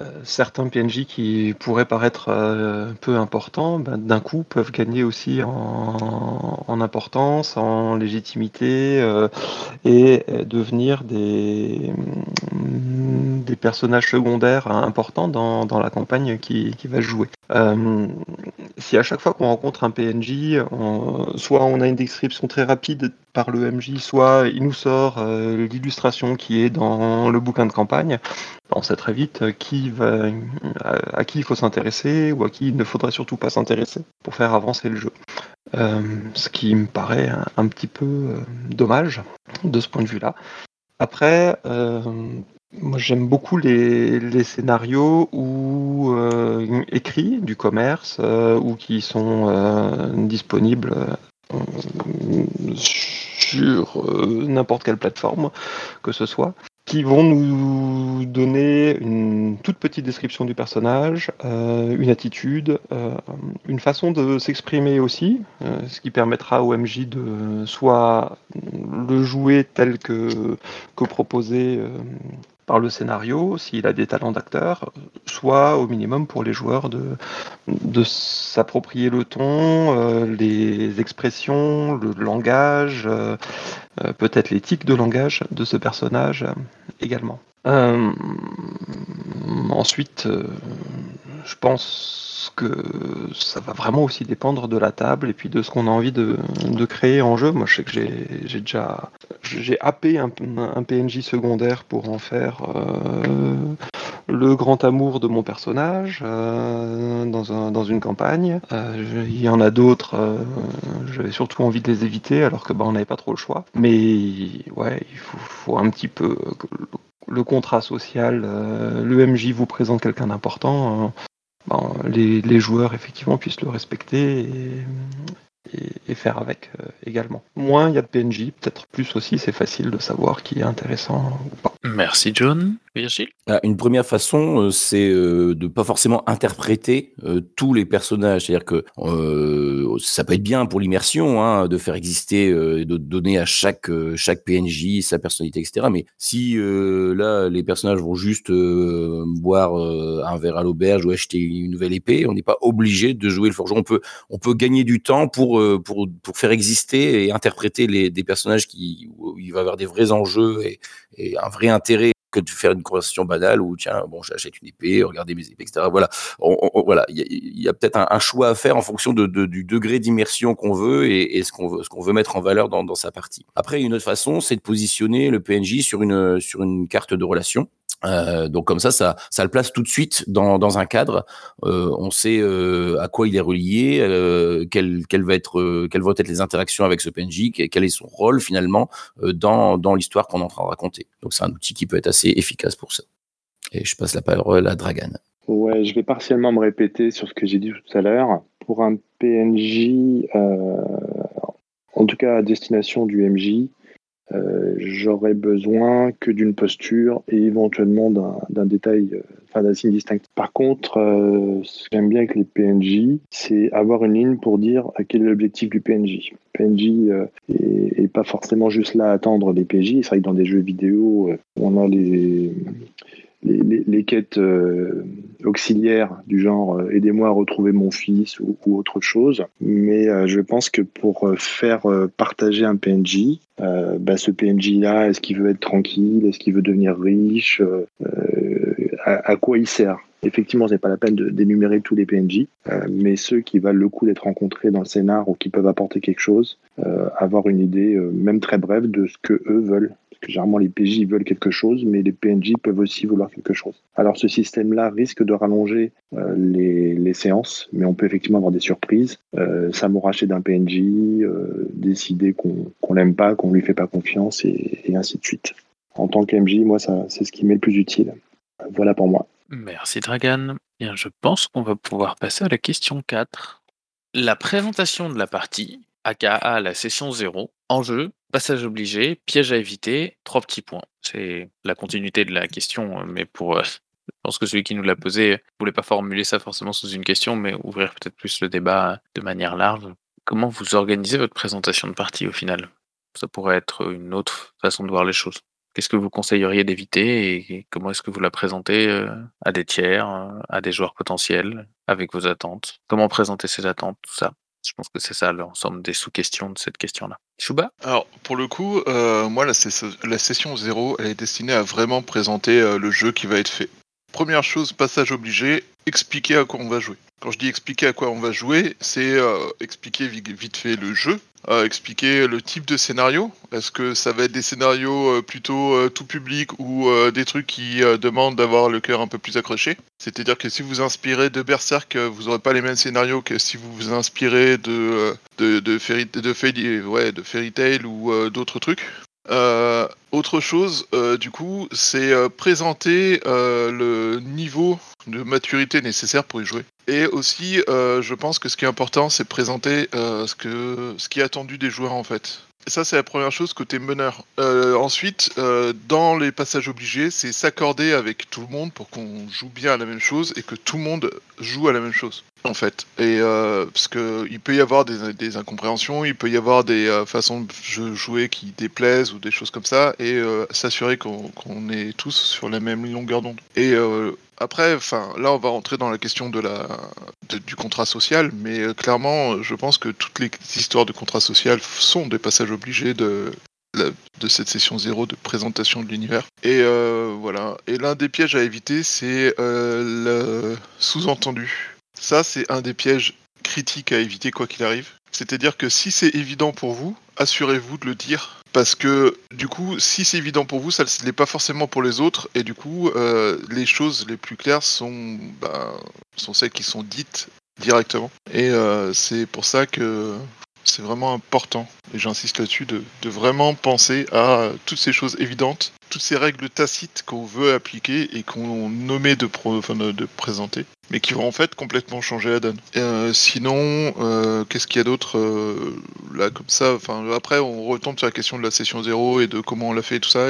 euh, certains PNJ qui pourraient paraître euh, peu importants, ben, d'un coup peuvent gagner aussi en, importance, en légitimité et devenir des, personnages secondaires importants dans, la campagne qui, qui va jouer. Si à chaque fois qu'on rencontre un PNJ, soit on a une description très rapide par le MJ, soit il nous sort euh, l'illustration qui est dans le bouquin de campagne, on sait très vite qui va, à, qui il faut s'intéresser ou à qui il ne faudrait surtout pas s'intéresser pour faire avancer le jeu. Euh, ce qui me paraît un, petit peu euh, dommage de ce point de vue-là. Après, euh, moi j'aime beaucoup les, scénarios euh, écrits du commerce euh, ou qui sont euh, disponibles sur n'importe quelle plateforme que ce soit qui vont nous donner une toute petite description du personnage, euh, une attitude, euh, une façon de s'exprimer aussi, euh, ce qui permettra au MJ de soit le jouer tel que proposé par le scénario, s'il a des talents d'acteur, soit au minimum pour les joueurs de, de s'approprier le ton, euh, les expressions, le langage, euh, euh, peut-être l'éthique de langage de ce personnage également. Ensuite, je pense que ça va vraiment aussi dépendre de la table et puis de ce qu'on a envie de, créer en jeu. Moi, je sais que j'ai déjà j'ai happé un, PNJ secondaire pour en faire euh, le grand amour de mon personnage euh, dans, un, dans, une campagne. Euh, il y en a d'autres, euh, j'avais surtout envie de les éviter alors que bah, on n'avait pas trop le choix. Mais ouais, il faut un petit peu le contrat social, euh, vous présente quelqu'un d'important, euh, ben, les, joueurs effectivement puissent le respecter et, et faire avec euh, également. Moins il y a de PNJ, peut-être plus aussi, c'est facile de savoir qui est intéressant ou pas. Merci John. Virgile? Ah, Une première façon, euh, c'est euh, de pas forcément interpréter euh, tous les personnages. C'est-à-dire que euh, ça peut être bien pour l'immersion, hein, de faire exister, euh, de donner à chaque chaque PNJ sa personnalité, etc. Mais si là les personnages vont juste boire un verre à l'auberge ou acheter une nouvelle épée, on n'est pas obligé de jouer le forgeron. On peut on peut gagner du temps pour pour pour faire exister et interpréter les des personnages qui où il va y avoir des vrais enjeux et, un vrai intérêt que de faire une conversation banale où tiens bon j'achète une épée regardez mes épées etc voilà. Voilà. Il y a, peut-être un, choix à faire en fonction du degré d'immersion qu'on veut et, et ce qu'on veut ce qu'on veut mettre en valeur dans, dans sa partie. Après une autre façon c'est de positionner le PNJ sur une sur une carte de relation Euh, donc comme ça, ça, le place tout de suite dans, un cadre. Euh, on sait euh, à quoi il est relié, quelles vont être les interactions avec ce PNJ, quel est son rôle finalement dans, l'histoire qu'on est en train de raconter. Donc c'est un outil qui peut être assez efficace pour ça. Et je passe la parole à Dragan. Ouais, je vais partiellement me répéter sur ce que j'ai dit tout à l'heure. Pour un PNJ, en tout cas à destination du MJ, euh, j'aurais besoin que d'une posture et éventuellement d'un détail, euh, enfin d'un signe distinct. Par contre, euh, ce que j'aime bien avec les PNJ, c'est avoir une ligne pour dire quel est l'objectif du PNJ. PNJ est, pas forcément juste là à attendre les PJ. C'est vrai que dans des jeux vidéo, on a les les, quêtes euh, auxiliaires du genre euh, aidez-moi à retrouver mon fils ou, autre chose. Mais euh, je pense que pour faire partager un PNJ, bah, ce PNJ-là, est-ce qu'il veut être tranquille? Est-ce qu'il veut devenir riche? À, quoi il sert? Effectivement, c'est pas la peine d'énumérer tous les PNJ, mais ceux qui valent le coup d'être rencontrés dans le scénar ou qui peuvent apporter quelque chose, avoir une idée, même très brève, de ce que eux veulent. Que généralement, les PJ veulent quelque chose, mais les PNJ peuvent aussi vouloir quelque chose. Alors, ce système-là risque de rallonger euh, les, séances, mais on peut effectivement avoir des surprises. Euh, s'amouracher d'un PNJ, euh, décider qu'on l'aime pas, qu'on lui fait pas confiance, et, ainsi de suite. En tant qu'MJ, moi, c'est ce qui m'est le plus utile. Voilà pour moi. Merci Dragan. Bien, je pense qu'on va pouvoir passer à la question 4. La présentation de la partie, aka la session 0, enjeu, passage obligé, piège à éviter, trois petits points. C'est la continuité de la question, euh, mais pour... euh, [laughs] je pense que celui qui nous l'a posé voulait pas formuler ça forcément sous une question, mais ouvrir peut-être plus le débat de manière large. Comment vous organisez votre présentation de partie au final? Ça pourrait être une autre façon de voir les choses. Qu'est-ce que vous conseilleriez d'éviter et comment est-ce que vous la présentez euh, à des tiers, euh, à des joueurs potentiels, avec vos attentes? Comment présenter ces attentes, tout ça? Je pense que c'est ça l'ensemble des sous-questions de cette question-là. Chouba Alors, pour le coup, euh, moi, la, ses- la session 0, elle est destinée à vraiment présenter euh, le jeu qui va être fait. Première chose, passage obligé, expliquer à quoi on va jouer. Quand je dis expliquer à quoi on va jouer, c'est euh, expliquer vi- vite fait le jeu, euh, expliquer le type de scénario. Est-ce que ça va être des scénarios euh, plutôt tout public ou des trucs qui demandent d'avoir le cœur un peu plus accroché? C'est-à-dire que si vous inspirez de Berserk, vous n'aurez pas les mêmes scénarios que si vous vous inspirez de, de, Fairy, de, Fairy, ouais, de Fairy Tail ou d'autres trucs. Euh, autre chose, euh, du coup, c'est euh, présenter le niveau de maturité nécessaire pour y jouer. Et aussi, je pense que ce qui est important, c'est présenter ce, que, ce qui est attendu des joueurs en fait. Ça, c'est la première chose côté meneur. Ensuite, dans les passages obligés, c'est s'accorder avec tout le monde pour qu'on joue bien à la même chose et que tout le monde joue à la même chose, en fait. Et euh, parce que il peut y avoir des, incompréhensions, il peut y avoir des euh, façons de jouer qui déplaisent ou des choses comme ça, et euh, s'assurer qu'on est tous sur la même longueur d'onde. Et euh, après, enfin, là, on va rentrer dans la question de la, du contrat social, mais clairement, je pense que toutes les histoires de contrat social sont des passages obligés de, de cette session zéro de présentation de l'univers. Et voilà. Et l'un des pièges à éviter, c'est le sous-entendu. Ça, c'est un des pièges critiques à éviter quoi qu'il arrive. C'est-à-dire que si c'est évident pour vous, assurez-vous de le dire. Parce que du coup, si c'est évident pour vous, ça ne l'est pas forcément pour les autres. Et du coup, euh, les choses les plus claires sont, ben, sont celles qui sont dites directement. Et euh, c'est pour ça que c'est vraiment important, et j'insiste là-dessus, de, vraiment penser à toutes ces choses évidentes, toutes ces règles tacites qu'on veut appliquer et qu'on nommait de, présenter, mais qui vont en fait complètement changer la donne. Euh, sinon, euh, qu'est-ce qu'il y a d'autre euh, là comme ça? Après, on retombe sur la question de la session zéro et de comment on l'a fait et tout ça.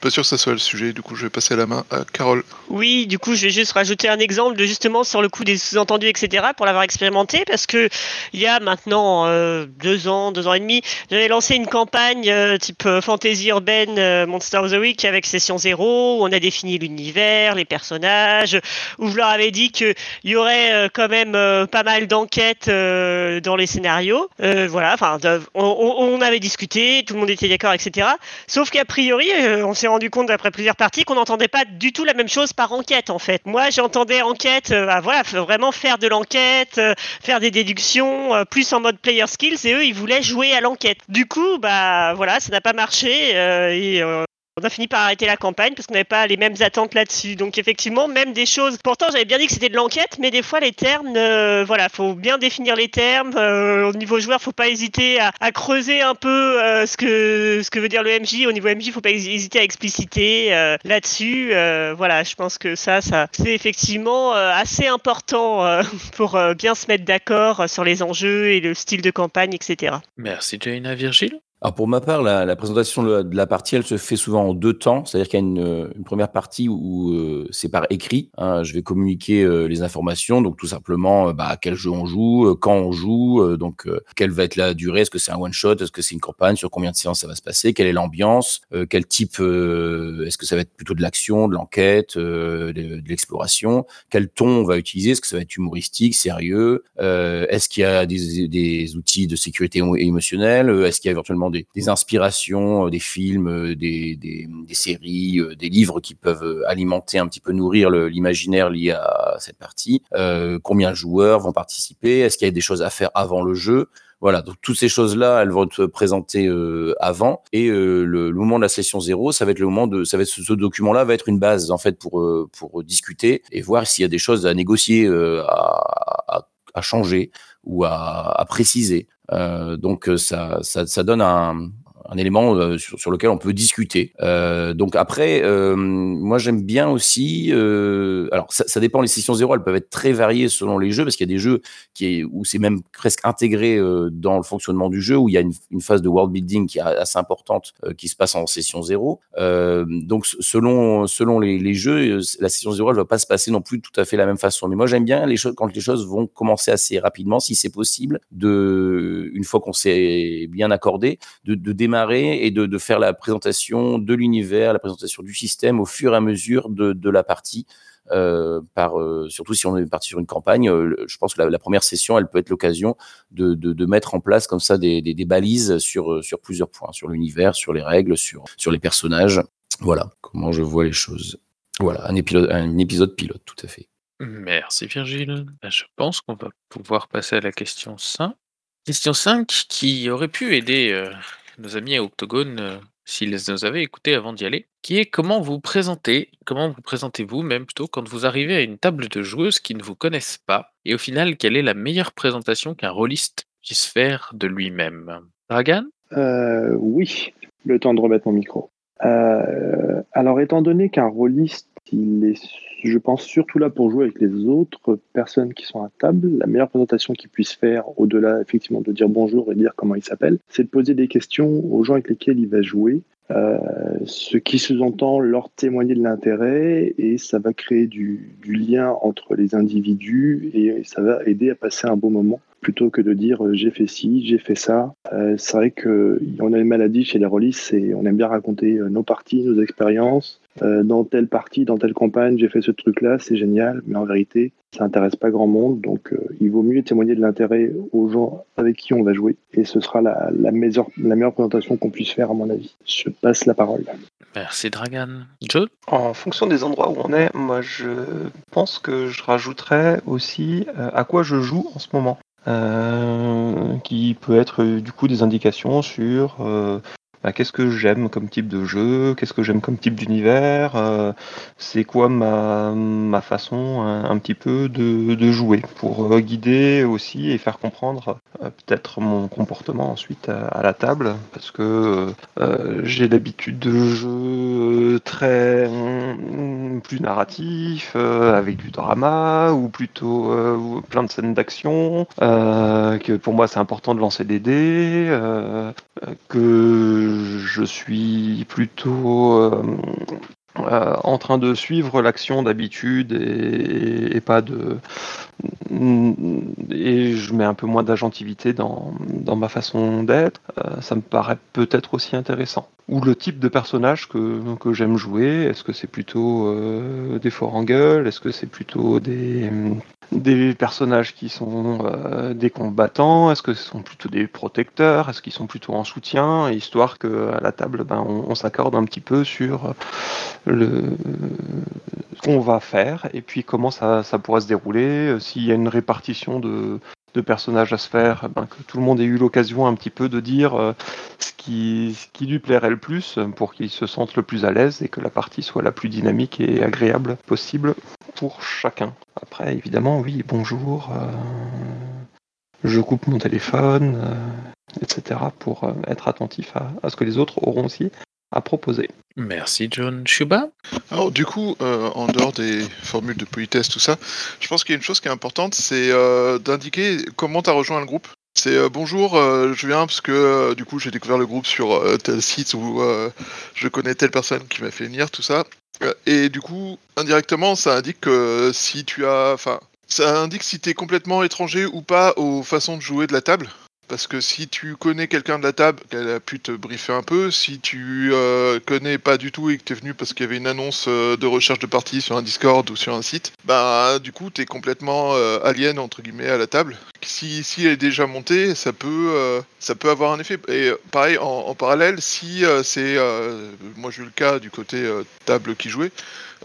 Suis pas sûr que ça soit le sujet. Du coup, je vais passer la main à Carole. Oui, du coup, je vais juste rajouter un exemple de justement sur le coup des sous-entendus, etc., pour l'avoir expérimenté, parce que il y a maintenant euh, deux ans, deux ans et demi, j'avais lancé une campagne euh, type euh, fantasy urbaine Monster of the Week avec session zéro, où on a défini l'univers, les personnages, où je leur avais dit qu'il y aurait quand même pas mal d'enquêtes dans les scénarios. Voilà, enfin, on, avait discuté, tout le monde était d'accord, etc. Sauf qu'a priori, on s'est rendu compte après plusieurs parties qu'on n'entendait pas du tout la même chose par enquête en fait. Moi, j'entendais enquête, euh, bah, voilà, vraiment faire de l'enquête, euh, faire des déductions, euh, plus en mode player skills, et eux, ils voulaient jouer à l'enquête. Du coup, bah voilà, ça n'a pas marché, euh, et on a fini par arrêter la campagne parce qu'on n'avait pas les mêmes attentes là-dessus. Donc effectivement, même des choses. Pourtant, j'avais bien dit que c'était de l'enquête, mais des fois les termes, euh, voilà, faut bien définir les termes. Euh, au niveau joueur, faut pas hésiter à, creuser un peu euh, ce que ce que veut dire le MJ. Au niveau MJ, faut pas hésiter à expliciter euh, là-dessus. Voilà, je pense que ça, ça, c'est effectivement assez important [laughs] pour bien se mettre d'accord sur les enjeux et le style de campagne, etc. Merci Jaina Virgile? Alors pour ma part, la, la présentation de la, partie, elle se fait souvent en deux temps. C'est-à-dire qu'il y a une, une première partie où euh, c'est par écrit. hein. je vais communiquer euh, les informations, donc tout simplement euh, bah, quel jeu on joue, euh, quand on joue, euh, donc euh, quelle va être la durée, est-ce que c'est un one shot, est-ce que c'est une campagne, sur combien de séances ça va se passer, quelle est l'ambiance, euh, quel type, euh, est-ce que ça va être plutôt de l'action, de l'enquête, euh, de, de l'exploration, quel ton on va utiliser, est-ce que ça va être humoristique, sérieux, euh, est-ce qu'il y a des, des outils de sécurité émo- émotionnelle, Euh, est-ce qu'il y a éventuellement des, inspirations, euh, des films, euh, des, des, séries, euh, des livres qui peuvent alimenter un petit peu, nourrir l'imaginaire lié à cette partie, combien de joueurs vont participer, est-ce qu'il y a des choses à faire avant le jeu, voilà, donc toutes ces choses-là, elles vont être présentées avant, et le, moment de la session zéro, ça va être le moment de, ça va être ce, document-là va être une base en fait pour pour discuter et voir s'il y a des choses à négocier, à, à, changer ou à préciser. Euh, donc euh, ça, ça, ça donne un, un élément euh, sur, lequel on peut discuter. Euh, donc après, euh, moi j'aime bien aussi. Alors ça, dépend. Les sessions zéro, elles peuvent être très variées selon les jeux parce qu'il y a des jeux qui est, où c'est même presque intégré dans le fonctionnement du jeu où il y a une, phase de world building qui est assez importante qui se passe en session zéro. Donc selon selon les, jeux, la session zéro elle va pas se passer non plus tout à fait la même façon. Mais moi j'aime bien les choses quand les choses vont commencer assez rapidement, si c'est possible, de une fois qu'on s'est bien accordé, de démarrer et de, faire la présentation de l'univers, la présentation du système au fur et à mesure de, la partie. Euh, par, euh, surtout si on est parti sur une campagne, euh, je pense que la, première session, elle peut être l'occasion de, mettre en place comme ça des, balises sur, plusieurs points, sur l'univers, sur les règles, sur, les personnages. Voilà comment je vois les choses. Voilà, un épisode, pilote, tout à fait. Merci Virgile. Ben, Je pense qu'on va pouvoir passer à la question 5. Question 5 qui aurait pu aider nos amis à Octogone euh, s'ils nous avaient écoutés avant d'y aller, qui est comment vous présentez, comment vous présentez-vous même plutôt quand vous arrivez à une table de joueuses qui ne vous connaissent pas, et au final quelle est la meilleure présentation qu'un rôliste puisse faire de lui-même? Dragan? Euh, oui, le temps de remettre mon micro. Euh, alors, étant donné qu'un rôliste, il est, je pense, surtout là pour jouer avec les autres personnes qui sont à table, la meilleure présentation qu'il puisse faire, au-delà effectivement de dire bonjour et dire comment il s'appelle, c'est de poser des questions aux gens avec lesquels il va jouer. Euh, ce qui sous-entend leur témoigner de l'intérêt et ça va créer du, du lien entre les individus et ça va aider à passer un bon moment plutôt que de dire euh, j'ai fait ci, j'ai fait ça. Euh, c'est vrai qu'on a une maladie chez les rôlistes, c'est on aime bien raconter euh, nos parties, nos expériences. Euh, dans telle partie, dans telle campagne, j'ai fait ce truc-là, c'est génial, mais en vérité, ça intéresse pas grand monde. Donc, euh, il vaut mieux témoigner de l'intérêt aux gens avec qui on va jouer. Et ce sera la, la, meilleure, la meilleure présentation qu'on puisse faire, à mon avis. Je passe la parole. Merci Dragan. Joe? En fonction des endroits où on est, moi je pense que je rajouterais aussi euh, à quoi je joue en ce moment. Euh, qui peut être euh, du coup des indications sur euh, qu'est-ce que j'aime comme type de jeu, qu'est-ce que j'aime comme type d'univers, euh, c'est quoi ma, ma façon un, petit peu de, de jouer pour euh, guider aussi et faire comprendre euh, peut-être mon comportement ensuite à, à la table? Parce que j'ai l'habitude de jeux très mm, plus narratifs avec du drama ou plutôt plein de scènes d'action que pour moi c'est important de lancer des dés que je suis plutôt euh, euh, en train de suivre l'action d'habitude et, pas de et je mets un peu moins d'agentivité dans, dans ma façon d'être. Euh, ça me paraît peut-être aussi intéressant. Ou le type de personnage que, que j'aime jouer. Est-ce que c'est plutôt des forangles est-ce que c'est plutôt des des personnages qui sont euh, des combattants Est-ce que ce sont plutôt des protecteurs Est-ce qu'ils sont plutôt en soutien Histoire que à la table, ben, on, s'accorde un petit peu sur le ce qu'on va faire et puis comment ça, ça pourrait se dérouler. S'il y a une répartition de, de personnages à se faire, eh ben, que tout le monde ait eu l'occasion un petit peu de dire euh, ce, qui, ce qui lui plairait le plus pour qu'il se sente le plus à l'aise et que la partie soit la plus dynamique et agréable possible pour chacun. Après, évidemment, oui, bonjour, euh, je coupe mon téléphone, euh, etc., pour être attentif à ce que les autres auront aussi à proposer. Merci John. Shuba? Alors du coup, euh, en dehors des formules de politesse, tout ça, je pense qu'il y a une chose qui est importante, c'est euh, d'indiquer comment tu as rejoint le groupe. C'est euh, bonjour, euh, je viens parce que euh, du coup j'ai découvert le groupe sur euh, tel site où euh, je connais telle personne qui m'a fait venir, tout ça. Et du coup, indirectement, ça indique que si tu as... Enfin, ça indique si tu es complètement étranger ou pas aux façons de jouer de la table. Parce que si tu connais quelqu'un de la table, qu'elle a pu te briefer un peu, si tu euh, connais pas du tout et que tu es venu parce qu'il y avait une annonce euh, de recherche de partie sur un Discord ou sur un site, bah du coup tu es complètement euh, alien entre guillemets à la table. Si, si elle est déjà montée, ça peut, ça peut avoir un effet. Et pareil, en, parallèle, si c'est... moi j'ai eu le cas du côté table qui jouait,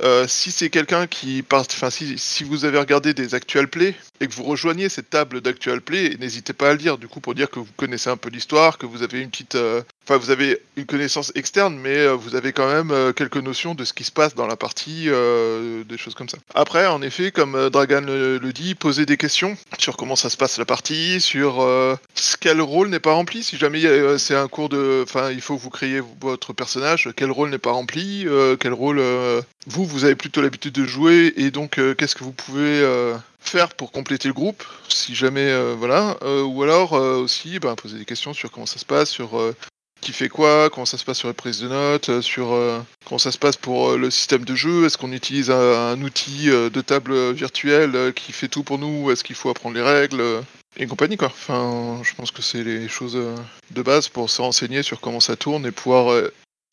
euh, si c'est quelqu'un qui part, enfin si, vous avez regardé des actual play et que vous rejoignez cette table d'actual play, n'hésitez pas à le dire du coup pour dire que vous connaissez un peu l'histoire, que vous avez une petite, euh, enfin vous avez une connaissance externe, mais euh, vous avez quand même euh, quelques notions de ce qui se passe dans la partie, euh, des choses comme ça. Après, en effet, comme Dragan le, dit, poser des questions sur comment ça se passe la partie, sur quel rôle n'est pas rempli. Si jamais c'est un cours de, enfin il faut que vous créez votre personnage, quel rôle n'est pas rempli, quel rôle vous, vous avez plutôt l'habitude de jouer, et donc qu'est-ce que vous pouvez faire pour compléter le groupe, si jamais, voilà. Ou alors aussi ben, poser des questions sur comment ça se passe, sur qui fait quoi, comment ça se passe sur les prises de notes, euh, sur euh, comment ça se passe pour euh, le système de jeu, est-ce qu'on utilise un, outil de table virtuelle qui fait tout pour nous, est-ce qu'il faut apprendre les règles et compagnie quoi. Enfin, je pense que c'est les choses de base pour se renseigner sur comment ça tourne et pouvoir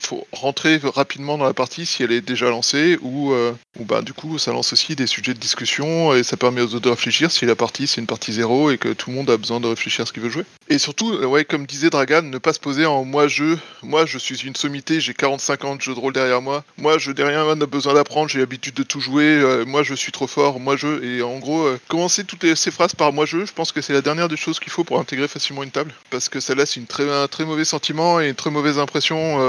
faut rentrer rapidement dans la partie si elle est déjà lancée ou, euh, ou bah, du coup ça lance aussi des sujets de discussion et ça permet aux autres de réfléchir si la partie c'est une partie zéro et que tout le monde a besoin de réfléchir à ce qu'il veut jouer. Et surtout, euh, ouais, comme disait Dragan, ne pas se poser en moi je, moi je suis une sommité, j'ai 45 ans de jeu de rôle derrière moi, moi je n'ai rien besoin d'apprendre, j'ai l'habitude de tout jouer, euh, moi je suis trop fort, moi je, et en gros, commencer toutes ces phrases par moi je, je pense que c'est la dernière des choses qu'il faut pour intégrer facilement une table, parce que ça laisse une très, un très mauvais sentiment et une très mauvaise impression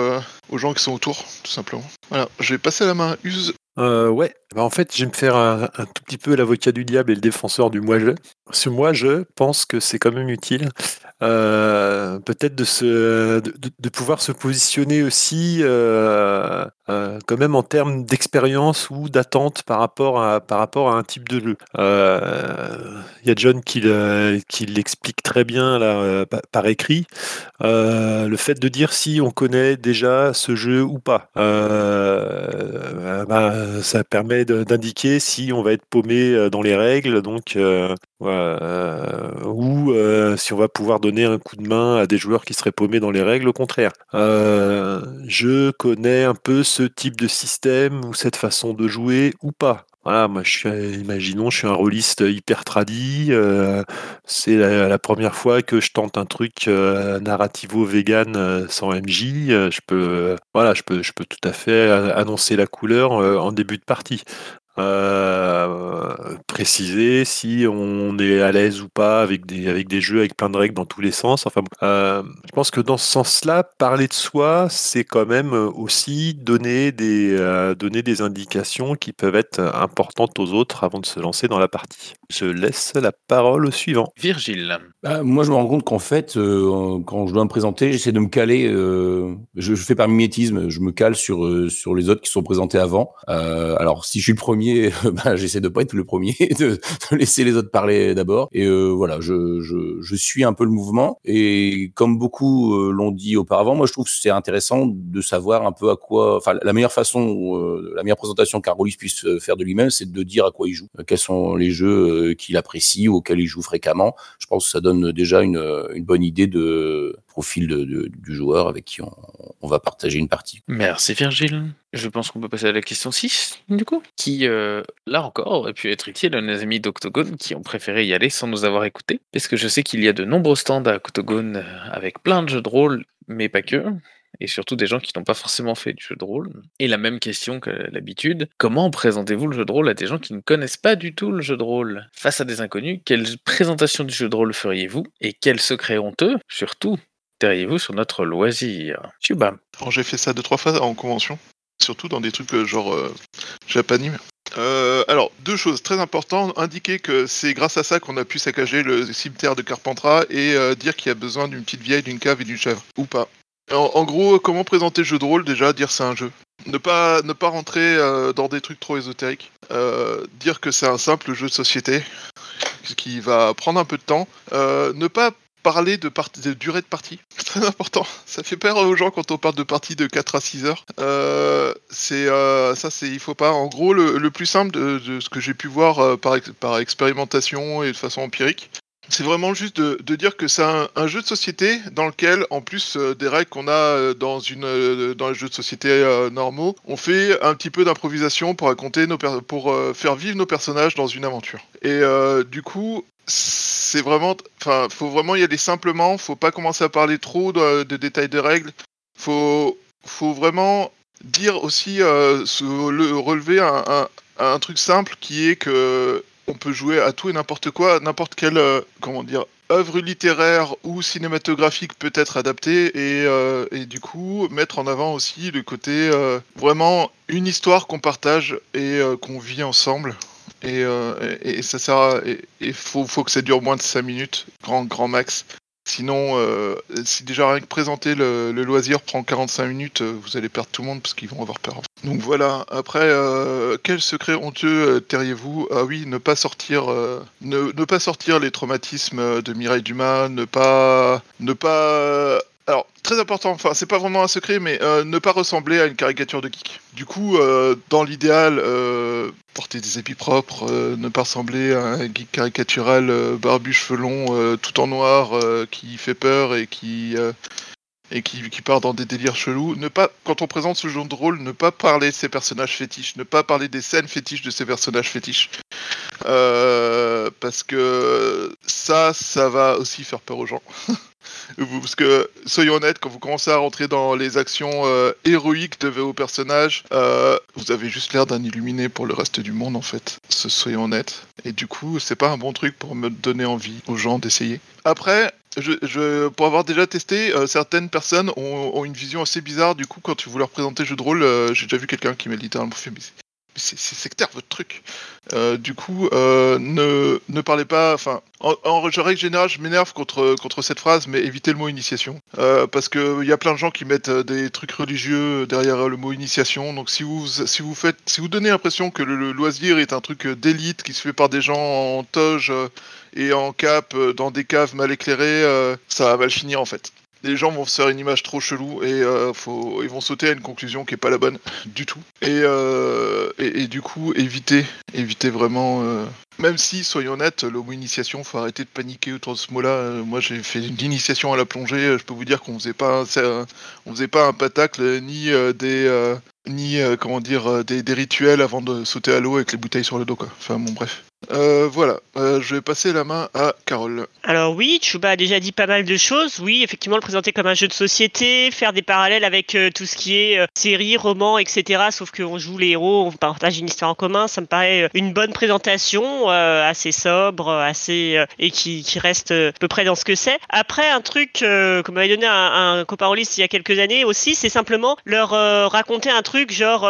aux gens qui sont autour, tout simplement. Voilà, je vais passer la main à Use. Euh, ouais, bah en fait, je vais me faire un, tout petit peu l'avocat du diable et le défenseur du moi-je. Ce moi-je pense que c'est quand même utile, euh, peut-être de, se, de, pouvoir se positionner aussi, euh, euh, quand même en termes d'expérience ou d'attente par rapport à par rapport à un type de jeu. Il y a John qui qui l'explique très bien là pa- par écrit. Le fait de dire si on connaît déjà ce jeu ou pas. Ben, ça permet d'indiquer si on va être paumé dans les règles, donc euh, ou euh, si on va pouvoir donner un coup de main à des joueurs qui seraient paumés dans les règles, au contraire. Euh, je connais un peu ce type de système ou cette façon de jouer ou pas. Voilà, moi imaginons, je suis un rôliste hyper tradi, c'est la, la première fois que je tente un truc narrativo vegan sans MJ. je peux, voilà, je peux, je peux tout à fait annoncer la couleur en début de partie. Euh, préciser si on est à l'aise ou pas avec des, avec des jeux avec plein de règles dans tous les sens. Enfin, euh, je pense que dans ce sens-là, parler de soi, c'est quand même euh, aussi donner des, euh, donner des indications qui peuvent être importantes aux autres avant de se lancer dans la partie. Je laisse la parole au suivant. Virgile. Bah, moi, je me rends compte qu'en fait, euh, quand je dois me présenter, j'essaie de me caler. euh, je, je fais par mimétisme, je me cale sur euh, sur les autres qui sont présentés avant. Euh, alors, si je suis le premier, [laughs] bah, j'essaie de pas être le premier, [laughs] de, laisser les autres parler d'abord. Et euh, voilà, je, suis un peu le mouvement. Et comme beaucoup euh, l'ont dit auparavant, moi, je trouve que c'est intéressant de savoir un peu à quoi. Enfin, la meilleure façon, euh, la meilleure présentation qu'un rôliste puisse faire de lui-même, c'est de dire à quoi il joue, quels sont les jeux qu'il apprécie ou auxquels il joue fréquemment je pense que ça donne déjà une bonne idée de profil du joueur avec qui on, on va partager une partie. Merci Virgile. Je pense qu'on peut passer à la question 6, du coup, qui, euh, là encore, aurait pu être utile à nos amis d'Octogone qui ont préféré y aller sans nous avoir écoutés. Parce que je sais qu'il y a de nombreux stands à Octogone euh, avec plein de jeux de rôle, mais pas que. et surtout des gens qui n'ont pas forcément fait du jeu de rôle. Et la même question que l'habitude, comment présentez-vous le jeu de rôle à des gens qui ne connaissent pas du tout le jeu de rôle? Face à des inconnus, quelle présentation du jeu de rôle feriez-vous? Et quels secrets honteux, surtout, teriez-vous sur notre loisir? Alors, j'ai fait ça deux trois fois en convention, surtout dans des trucs euh, genre euh, japanime. Euh, alors, deux choses très importantes. Indiquer que c'est grâce à ça qu'on a pu saccager le cimetière de Carpentras et euh, dire qu'il y a besoin d'une petite vieille, d'une cave et d'une chèvre. Ou pas. En, gros, comment présenter le jeu de rôle? Déjà, dire c'est un jeu. Ne pas, ne pas rentrer dans des trucs trop ésotériques. Dire que c'est un simple jeu de société qui va prendre un peu de temps. Ne pas parler de, partie- durée de partie. [laughs] C'est très important. Ça fait peur aux gens quand on parle de parties de 4 à 6 heures. Euh, c'est euh, ça, c'est il faut pas. En gros, le, plus simple de, ce que j'ai pu voir euh, par expérimentation et de façon empirique, c'est vraiment juste de, dire que c'est un, jeu de société dans lequel, en plus euh, des règles qu'on a euh, dans une euh, dans les jeux de société normaux, on fait un petit peu d'improvisation pour raconter nos pour faire vivre nos personnages dans une aventure. Et du coup, c'est vraiment, enfin, faut vraiment y aller simplement. Faut pas commencer à parler trop de, détails de règles. Faut, faut vraiment dire aussi, le, relever un, un truc simple qui est que on peut jouer à tout et n'importe quoi, n'importe quelle, euh, comment dire, œuvre littéraire ou cinématographique peut être adaptée et, euh, du coup mettre en avant aussi le côté euh, vraiment une histoire qu'on partage et qu'on vit ensemble. Et, ça sert à, et il faut, faut que ça dure moins de 5 minutes, grand, grand max. Sinon, euh, si déjà rien que présenter le, loisir prend 45 minutes, euh, vous allez perdre tout le monde parce qu'ils vont avoir peur. Donc voilà, après, euh, quel secret honteux tairiez-vous Ah oui, ne pas sortir ne pas sortir les traumatismes de Mireille Dumas, ne pas... Ne pas alors, très important, enfin, c'est pas vraiment un secret, mais euh, ne pas ressembler à une caricature de geek. Du coup, euh, dans l'idéal, euh, porter des habits propres, ne pas ressembler à un geek caricatural barbu, cheveux longs, tout en noir, qui fait peur et qui et qui, qui part dans des délires chelous. Ne pas, quand on présente ce genre de rôle, ne pas parler de ses personnages fétiches, ne pas parler des scènes fétiches de ses personnages fétiches. Parce que ça, ça va aussi faire peur aux gens. [laughs] Parce que, soyons honnêtes, quand vous commencez à rentrer dans les actions euh, héroïques de vos personnages, euh, vous avez juste l'air d'un illuminé pour le reste du monde, en fait. Soyons honnêtes. Et du coup, c'est pas un bon truc pour me donner envie aux gens d'essayer. Après, pour avoir déjà testé, euh, certaines personnes ont, une vision assez bizarre. Du coup, quand vous leur présentez jeu de rôle, j'ai déjà vu quelqu'un qui m'a littéralement fait. C'est- sectaire votre truc. Euh, du coup, euh, ne, parlez pas. Enfin, en, règle générale, je m'énerve contre, cette phrase, mais évitez le mot initiation. Euh, parce qu'il y a plein de gens qui mettent des trucs religieux derrière le mot initiation. Donc, si vous, donnez l'impression que le, loisir est un truc d'élite qui se fait par des gens en toge et en cap dans des caves mal éclairées, ça va mal finir en fait. Les gens vont se faire une image trop chelou et euh, ils vont sauter à une conclusion qui est pas la bonne du tout. Et, euh, du coup, éviter, éviter vraiment. euh, même si, soyons honnêtes, le mot initiation, faut arrêter de paniquer autour de ce mot-là. Moi, j'ai fait une initiation à la plongée. Je peux vous dire qu'on faisait faisait pas un patacle ni des, ni comment dire, des, rituels avant de sauter à l'eau avec les bouteilles sur le dos. Enfin, bon, bref. Euh, voilà, Euh, je vais passer la main à Carole. Alors oui, Chuba a déjà dit pas mal de choses. Oui, effectivement, le présenter comme un jeu de société, faire des parallèles avec euh, tout ce qui est séries, romans, etc. Sauf qu'on joue les héros, on partage une histoire en commun. Ça me paraît une bonne présentation, assez sobre, assez et qui, reste à peu près dans ce que c'est. Après, un truc que m'avait donné un, rôliste il y a quelques années aussi, c'est simplement leur raconter un truc genre,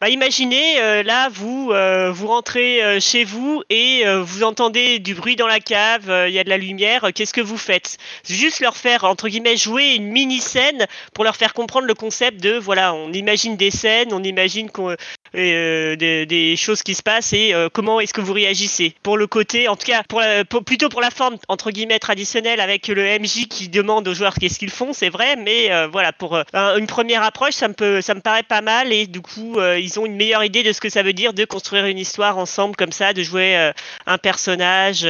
bah, imaginez là vous vous rentrez chez vous et euh, vous entendez du bruit dans la cave, euh, il y a de la lumière, euh, qu'est-ce que vous faites? Juste leur faire entre guillemets jouer une mini scène pour leur faire comprendre le concept de voilà, on imagine des scènes, on imagine qu'on euh, des, des choses qui se passent et euh, comment est-ce que vous réagissez? Pour le côté en tout cas pour, la- pour- plutôt pour la forme entre guillemets traditionnelle avec le MJ qui demande aux joueurs qu'est-ce qu'ils font c'est vrai mais euh, voilà pour euh, un- une première approche ça me peut ça me paraît pas mal et du coup euh, ils ont une meilleure idée de ce que ça veut dire de construire une histoire ensemble comme ça de jouer euh, un personnage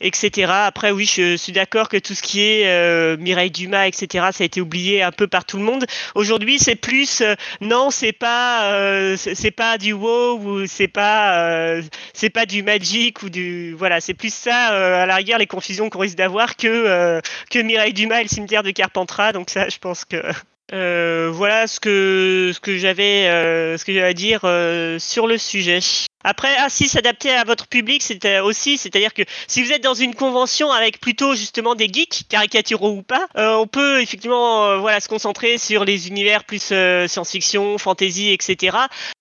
etc. Après, oui, je suis d'accord que tout ce qui est euh, Mireille Dumas, etc., ça a été oublié un peu par tout le monde. Aujourd'hui, c'est plus, euh, non, c'est pas, euh, c'est pas du WoW ou c'est pas, euh, c'est pas du Magic ou du, voilà, c'est plus ça euh, à la rigueur les confusions qu'on risque d'avoir que euh, que Mireille Dumas et le cimetière de Carpentras. Donc ça, je pense que voilà ce que ce que j'avais ce que j'avais à dire sur le sujet. Après, ah si, s'adapter à votre public, c'est aussi, c'est-à-dire que si vous êtes dans une convention avec plutôt justement des geeks, caricaturaux ou pas, euh, on peut effectivement euh, voilà se concentrer sur les univers plus euh, science-fiction, fantasy, etc.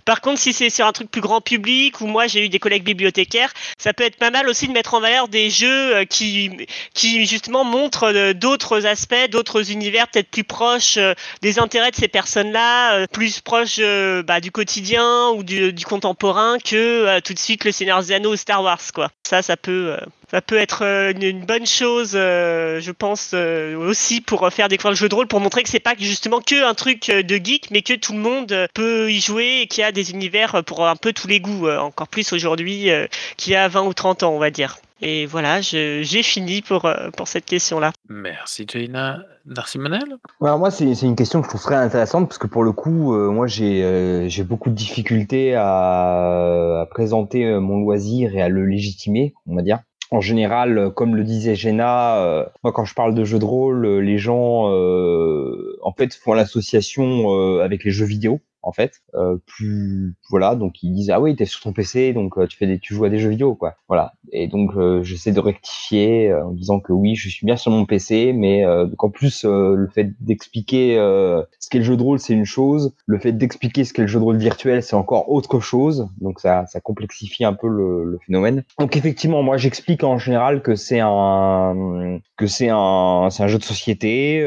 Par contre, si c'est sur un truc plus grand public, ou moi j'ai eu des collègues bibliothécaires, ça peut être pas mal aussi de mettre en valeur des jeux euh, qui, qui justement montrent euh, d'autres aspects, d'autres univers peut-être plus proches euh, des intérêts de ces personnes-là, euh, plus proches euh, bah, du quotidien ou du contemporain que euh, tout de suite le Seigneur des Anneaux Star Wars, quoi. Ça, ça peut, euh, ça peut être euh, une, bonne chose, je pense, aussi pour faire découvrir le jeu de rôle, pour montrer que c'est pas justement que un truc de geek, mais que tout le monde peut y jouer et qu'il y a des univers pour un peu tous les goûts, encore plus aujourd'hui qu'il y a 20 ou 30 ans, on va dire. Et voilà, j'ai fini pour, euh, pour cette question-là. Merci Jaina. Narcimonel Alors moi, c'est c'est une question que je trouve très intéressante parce que pour le coup, euh, moi, j'ai euh, j'ai beaucoup de difficultés à, à présenter mon loisir et à le légitimer, on va dire. En général, comme le disait Jenna, euh, moi, quand je parle de jeux de rôle, les gens, euh, en fait, font l'association euh, avec les jeux vidéo. En fait, euh, plus voilà, donc ils disent ah oui, t'es sur ton PC, donc euh, tu fais des, tu joues à des jeux vidéo, quoi. Voilà. Et donc euh, j'essaie de rectifier en disant que oui, je suis bien sur mon PC, mais qu'en plus le fait d'expliquer ce qu'est le jeu de rôle, c'est une chose. Le fait d'expliquer ce qu'est le jeu de rôle virtuel, c'est encore autre chose. Donc ça, ça complexifie un peu le, le phénomène. Donc effectivement, moi j'explique en général que c'est un que c'est un c'est un jeu de société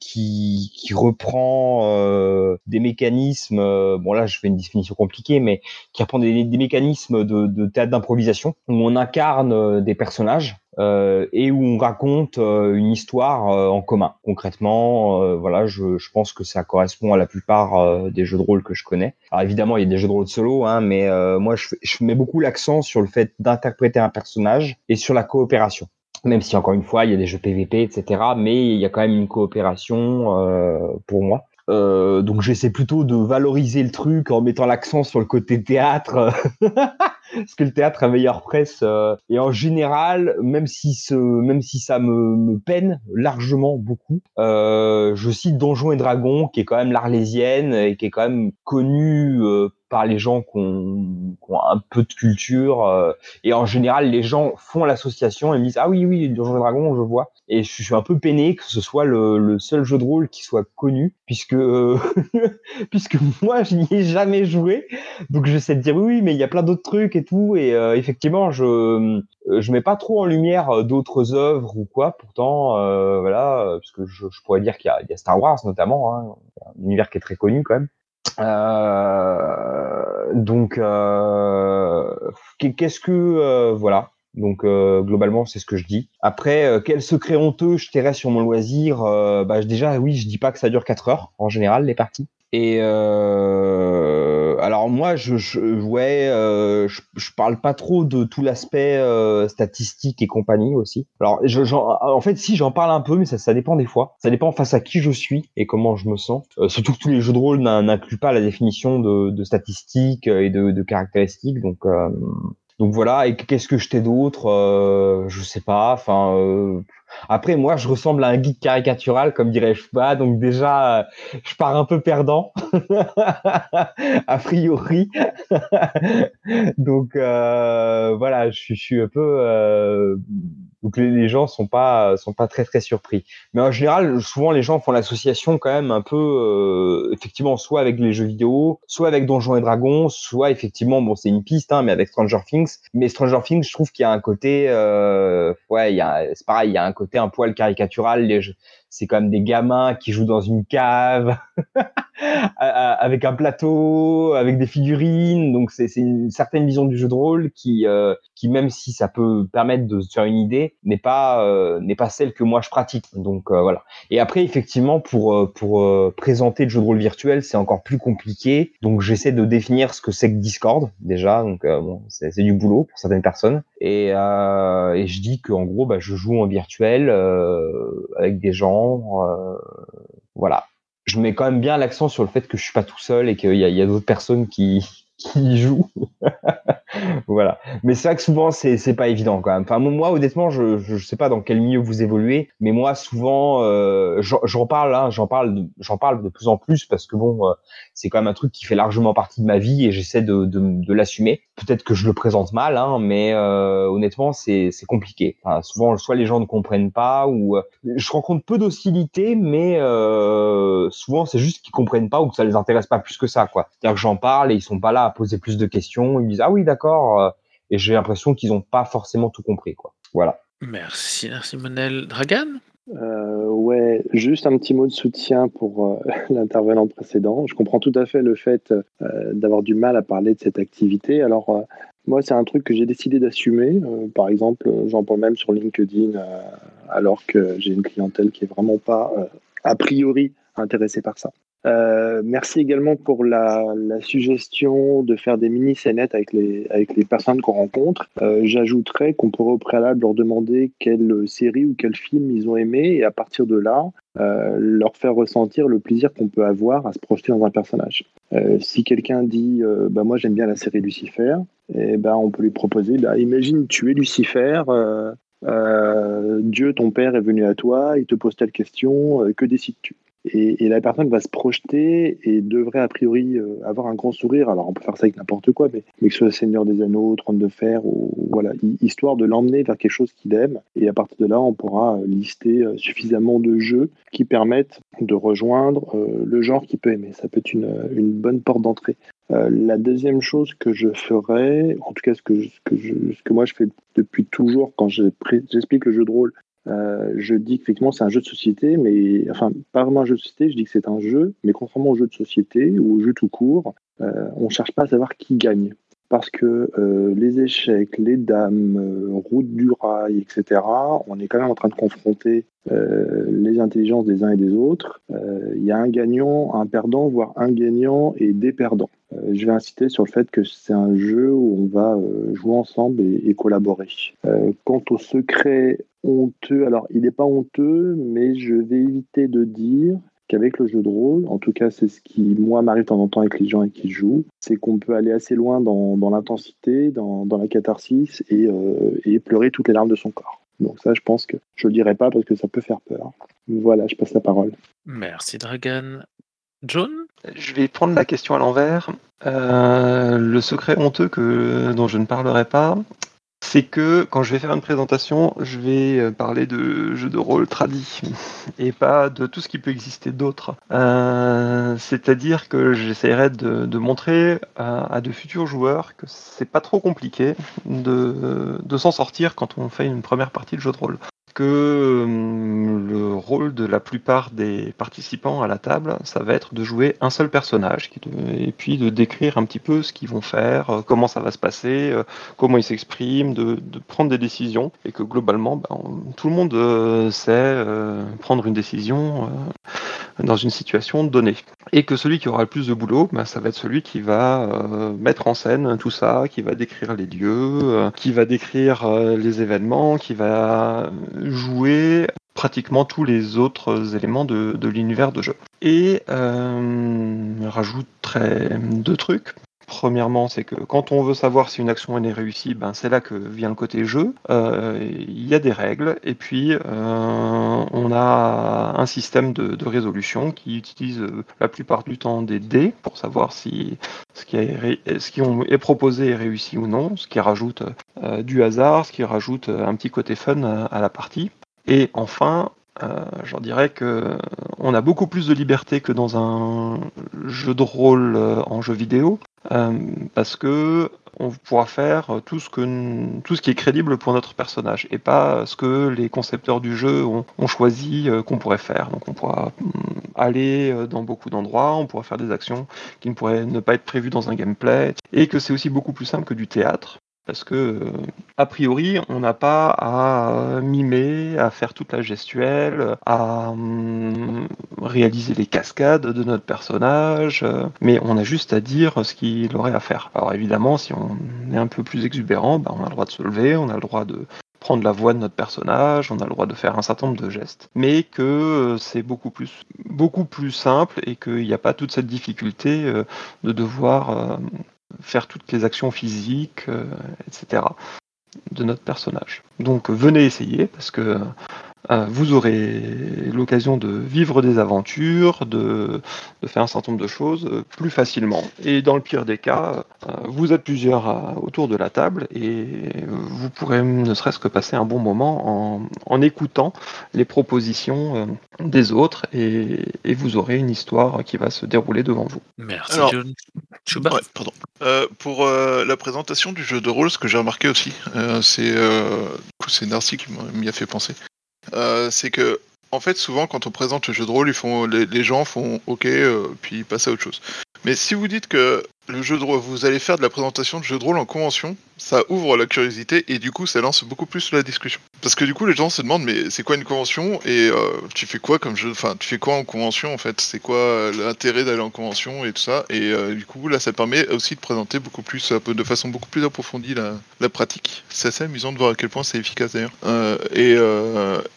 qui qui reprend des mécanismes. Euh, bon là, je fais une définition compliquée, mais qui reprend des, mécanismes de, théâtre d'improvisation où on incarne euh, des personnages euh, et où on raconte une histoire en commun. Concrètement, voilà, je, pense que ça correspond à la plupart des jeux de rôle que je connais. Alors évidemment, il y a des jeux de rôle solo, hein, mais moi, je, mets beaucoup l'accent sur le fait d'interpréter un personnage et sur la coopération. Même si encore une fois, il y a des jeux PVP, etc. Mais il y a quand même une coopération pour moi. Euh, donc j'essaie plutôt de valoriser le truc en mettant l'accent sur le côté théâtre [laughs] parce que le théâtre a meilleure presse euh, et en général même si ce même si ça me, peine largement beaucoup euh, je cite Donjons et Dragons qui est quand même l'Arlésienne et qui est quand même connu euh, par les gens qui ont, un peu de culture et en général les gens font l'association et me disent ah oui oui Donjons et Dragons je vois. Et je suis un peu peiné que ce soit le, seul jeu de rôle qui soit connu puisque [laughs] puisque moi je n'y ai jamais joué. Donc j'essaie de dire oui, oui mais il y a plein d'autres trucs et tout et euh, effectivement je euh, je mets pas trop en lumière euh, d'autres œuvres ou quoi pourtant voilà parce que je, je pourrais dire qu'il y y a Star Wars notamment hein, un univers qui est très connu quand même donc qu'est-ce que voilà donc globalement c'est ce que je dis. Après quel secret honteux je tairais sur mon loisir bah déjà oui je dis pas que ça dure 4 heures en général les parties. Et euh, alors moi euh, je, parle pas trop de tout l'aspect euh, statistique et compagnie aussi. Alors je, en fait si j'en parle un peu mais ça, dépend des fois. Ça dépend face à qui je suis et comment je me sens. Surtout que tous les jeux de rôle n'in- n'incluent pas la définition de, statistiques et de, caractéristiques donc voilà, et qu'est-ce que je t'ai d'autre? Je sais pas. Enfin, après moi, je ressemble à un geek caricatural, comme dirait Chouba, donc déjà, euh, je pars un peu perdant, [laughs] a priori. [laughs] donc euh, voilà, je, suis- un peu. euh, donc les, gens sont pas sont pas très très surpris. Mais en général, souvent les gens font l'association quand même un peu, effectivement, soit avec les jeux vidéo, soit avec Donjons et Dragons, soit effectivement, bon, c'est une piste, hein, mais avec Stranger Things. Mais Stranger Things, je trouve qu'il y a un côté, ouais, c'est pareil, il y a un côté un poil caricatural. Les c'est quand même des gamins qui jouent dans une cave [laughs] avec un plateau, avec des figurines. Donc c'est une certaine vision du jeu de rôle qui, euh, qui même si ça peut permettre de se faire une idée, n'est pas euh, n'est pas celle que moi je pratique. Donc euh, voilà. Et après effectivement pour pour présenter le jeu de rôle virtuel, c'est encore plus compliqué. Donc j'essaie de définir ce que c'est que Discord déjà. Donc bon, c'est du boulot pour certaines personnes. Et, et je dis qu'en gros, bah, je joue en virtuel avec des gens. Euh, voilà je mets quand même bien l'accent sur le fait que je suis pas tout seul et qu'il y a, d'autres personnes qui, [laughs] jouent. [laughs] voilà. Mais c'est vrai que souvent, c'est c'est pas évident quand même. Moi, honnêtement, je, je sais pas dans quel milieu vous évoluez, mais moi, souvent, euh, j'en parle, hein, j'en parle, parle de plus en plus parce que bon, euh, c'est quand même un truc qui fait largement partie de ma vie et j'essaie de l'assumer. Peut-être que je le présente mal, hein, mais euh, honnêtement, c'est compliqué. Souvent, soit les gens ne comprennent pas ou euh, je rencontre peu d'hostilité, mais euh, souvent, c'est juste qu'ils comprennent pas ou que ça les intéresse pas plus que ça. C'est-à-dire que j'en parle et ils sont pas là à poser plus de questions. Ils disent ah oui, d'accord. et j'ai l'impression qu'ils ont pas forcément tout compris, quoi. Voilà. Merci, merci Monel. Dragan? Euh, ouais, juste un petit mot de soutien pour euh, [laughs] l'intervenant précédent. Je comprends tout à fait le fait euh, d'avoir du mal à parler de cette activité. Alors, euh, moi, c'est un truc que j'ai décidé d'assumer. Par exemple, j'en parle même sur LinkedIn, alors que j'ai une clientèle qui est vraiment pas, a priori, intéressée par ça. Euh, merci également pour la, suggestion de faire des mini scénettes avec les, personnes qu'on rencontre. Euh, J'ajouterais qu'on pourrait au préalable leur demander quelle série ou quel film ils ont aimé et à partir de là, euh, leur faire ressentir le plaisir qu'on peut avoir à se projeter dans un personnage. Si quelqu'un dit bah, Moi j'aime bien la série Lucifer, et ben on peut lui proposer bah, Imagine tu es Lucifer. Dieu, ton père, est venu à toi, il te pose telle question, que décides-tu? Et, la personne va se projeter et devrait a priori euh, avoir un grand sourire. Alors on peut faire ça avec n'importe quoi, mais, que ce soit Seigneur des Anneaux, Trône de Fer, ou voilà, hi- histoire de l'emmener vers quelque chose qu'il aime. Et à partir de là, on pourra euh, lister euh, suffisamment de jeux qui permettent de rejoindre le genre qu'il peut aimer. Ça peut être une, bonne porte d'entrée. La deuxième chose que je ferais, en tout cas ce que, moi je fais depuis toujours quand j'explique le jeu de rôle, euh, je dis qu'effectivement c'est un jeu de société, mais enfin pas vraiment un jeu de société, je dis que c'est un jeu, mais contrairement au jeu de société ou au jeu tout court, euh, on cherche pas à savoir qui gagne. Parce que euh, les échecs, les dames, euh, route du rail, etc., on est quand même en train de confronter euh, les intelligences des uns et des autres. Il y a un gagnant, un perdant, voire un gagnant et des perdants. Je vais insister sur le fait que c'est un jeu où on va jouer ensemble et, collaborer. Quant au secret honteux, alors il n'est pas honteux, mais je vais éviter de dire qu'avec le jeu de rôle, en tout cas c'est ce qui moi m'arrive de temps en temps avec les gens avec qui je joue, c'est qu'on peut aller assez loin dans, dans l'intensité, dans, dans la catharsis et, euh, et pleurer toutes les larmes de son corps. Donc ça je pense que je ne le dirai pas parce que ça peut faire peur. Voilà, je passe la parole. Merci Dragan. John? Je vais prendre la question à l'envers. Euh, le secret honteux que, dont je ne parlerai pas, c'est que quand je vais faire une présentation, je vais euh, parler de jeux de rôle tradis [laughs] et pas de tout ce qui peut exister d'autre. Euh, C'est-à-dire que j'essaierai de, montrer à, de futurs joueurs que c'est pas trop compliqué de s'en sortir quand on fait une première partie de jeu de rôle que le rôle de la plupart des participants à la table, ça va être de jouer un seul personnage et puis de décrire un petit peu ce qu'ils vont faire, euh, comment ça va se passer, euh, comment ils s'expriment, de, prendre des décisions et que globalement, ben, tout le monde euh, sait prendre une décision dans une situation donnée. Et que celui qui aura le plus de boulot, ben, ça va être celui qui va euh, mettre en scène tout ça, qui va décrire les lieux, euh, qui va décrire euh, les événements, qui va jouer pratiquement tous les autres éléments de, l'univers de jeu. Et euh, rajouterai deux trucs. Premièrement, c'est que quand on veut savoir si une action est réussie, ben c'est là que vient le côté jeu. Euh, Il y a des règles, et puis euh, on a un système de, résolution qui utilise euh, la plupart du temps des dés pour savoir si ce qui, est, proposé est réussi ou non, ce qui rajoute du hasard, ce qui rajoute un petit côté fun à la partie. Et enfin, euh, j'en dirais que on a beaucoup plus de liberté que dans un jeu de rôle euh, en jeu vidéo, euh, parce que on pourra faire tout ce, que, tout ce qui est crédible pour notre personnage et pas ce que les concepteurs du jeu ont, ont choisi euh, qu'on pourrait faire. Donc on pourra hum, aller euh, dans beaucoup d'endroits, on pourra faire des actions qui ne pourraient ne pas être prévues dans un gameplay et que c'est aussi beaucoup plus simple que du théâtre. Parce que, euh, a priori, on n'a pas à euh, mimer, à faire toute la gestuelle, à hum, réaliser les cascades de notre personnage, euh, mais on a juste à dire ce qu'il aurait à faire. Alors évidemment, si on est un peu plus exubérant, ben, on a le droit de se lever, on a le droit de prendre la voix de notre personnage, on a le droit de faire un certain nombre de gestes, mais que c'est beaucoup plus, beaucoup plus simple et qu'il n'y a pas toute cette difficulté de devoir faire toutes les actions physiques, euh, etc. de notre personnage. Donc venez essayer parce que vous aurez l'occasion de vivre des aventures, de, de, faire un certain nombre de choses euh, plus facilement. Et dans le pire des cas, euh, vous êtes plusieurs autour de la table et vous pourrez ne serait-ce que passer un bon moment en, en écoutant les propositions des autres et, et, vous aurez une histoire qui va se dérouler devant vous. Merci Alors, John. Chouba Ouais, pardon. Euh, pour euh, la présentation du jeu de rôle, ce que j'ai remarqué aussi, euh, c'est euh, c'est Narcy qui m'y a fait penser. Euh, c'est que en fait, souvent, quand on présente le jeu de rôle, ils font, les, gens font OK, euh, puis ils passent à autre chose. Mais si vous dites que le jeu de rôle, vous allez faire de la présentation de jeu de rôle en convention, ça ouvre la curiosité et du coup, ça lance beaucoup plus la discussion. Parce que du coup, les gens se demandent, mais c'est quoi une convention et euh, tu fais quoi comme jeu, enfin, tu fais quoi en convention en fait? C'est quoi euh, l'intérêt d'aller en convention et tout ça? Et euh, du coup, là, ça permet aussi de présenter beaucoup plus, de façon beaucoup plus approfondie la, pratique. C'est assez amusant de voir à quel point c'est efficace d'ailleurs. Et,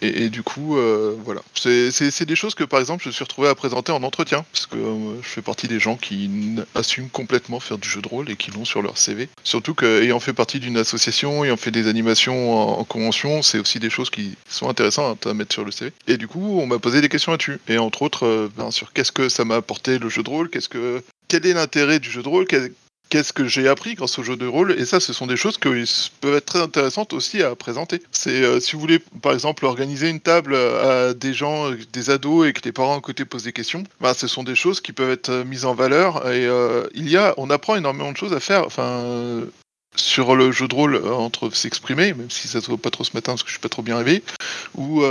et, et du coup, voilà. C'est des choses que par exemple, je suis retrouvé à présenter en entretien parce que je fais partie des gens qui assument complètement faire du jeu de rôle et qui l'ont sur leur CV. Surtout qu'ayant fait partie d'une association, ayant fait des animations en, en convention, c'est aussi des choses qui sont intéressantes à mettre sur le CV. Et du coup, on m'a posé des questions là-dessus. Et entre autres, euh, ben, sur qu'est-ce que ça m'a apporté le jeu de rôle, qu'est-ce que quel est l'intérêt du jeu de rôle, Qu'est-ce que j'ai appris grâce au jeu de rôle Et ça, ce sont des choses qui peuvent être très intéressantes aussi à présenter. C'est euh, si vous voulez, par exemple, organiser une table à des gens, euh, des ados, et que les parents à côté posent des questions, bah, ce sont des choses qui peuvent être euh, mises en valeur. Et il y a, on apprend énormément de choses à faire. Enfin, sur le jeu de rôle entre s'exprimer, même si ça se voit pas trop ce matin parce que je suis pas trop bien réveillé, ou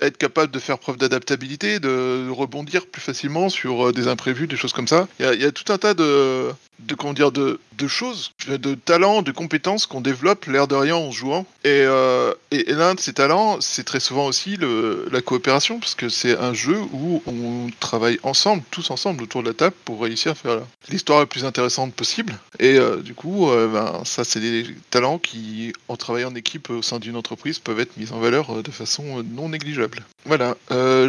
être capable de faire preuve d'adaptabilité, de rebondir plus facilement sur des imprévus, des choses comme ça. Il y a tout un tas de, de comment dire de, de choses, de talents, de compétences qu'on développe l'air de rien en jouant. Et, euh, et, et l'un de ces talents, c'est très souvent aussi le, la coopération, parce que c'est un jeu où on travaille ensemble, tous ensemble autour de la table pour réussir à faire l'histoire la plus intéressante possible. Et euh, du coup, euh, ben, ça c'est des talents qui, en travaillant en équipe au sein d'une entreprise, peuvent être mis en valeur de façon non négligeable. Voilà,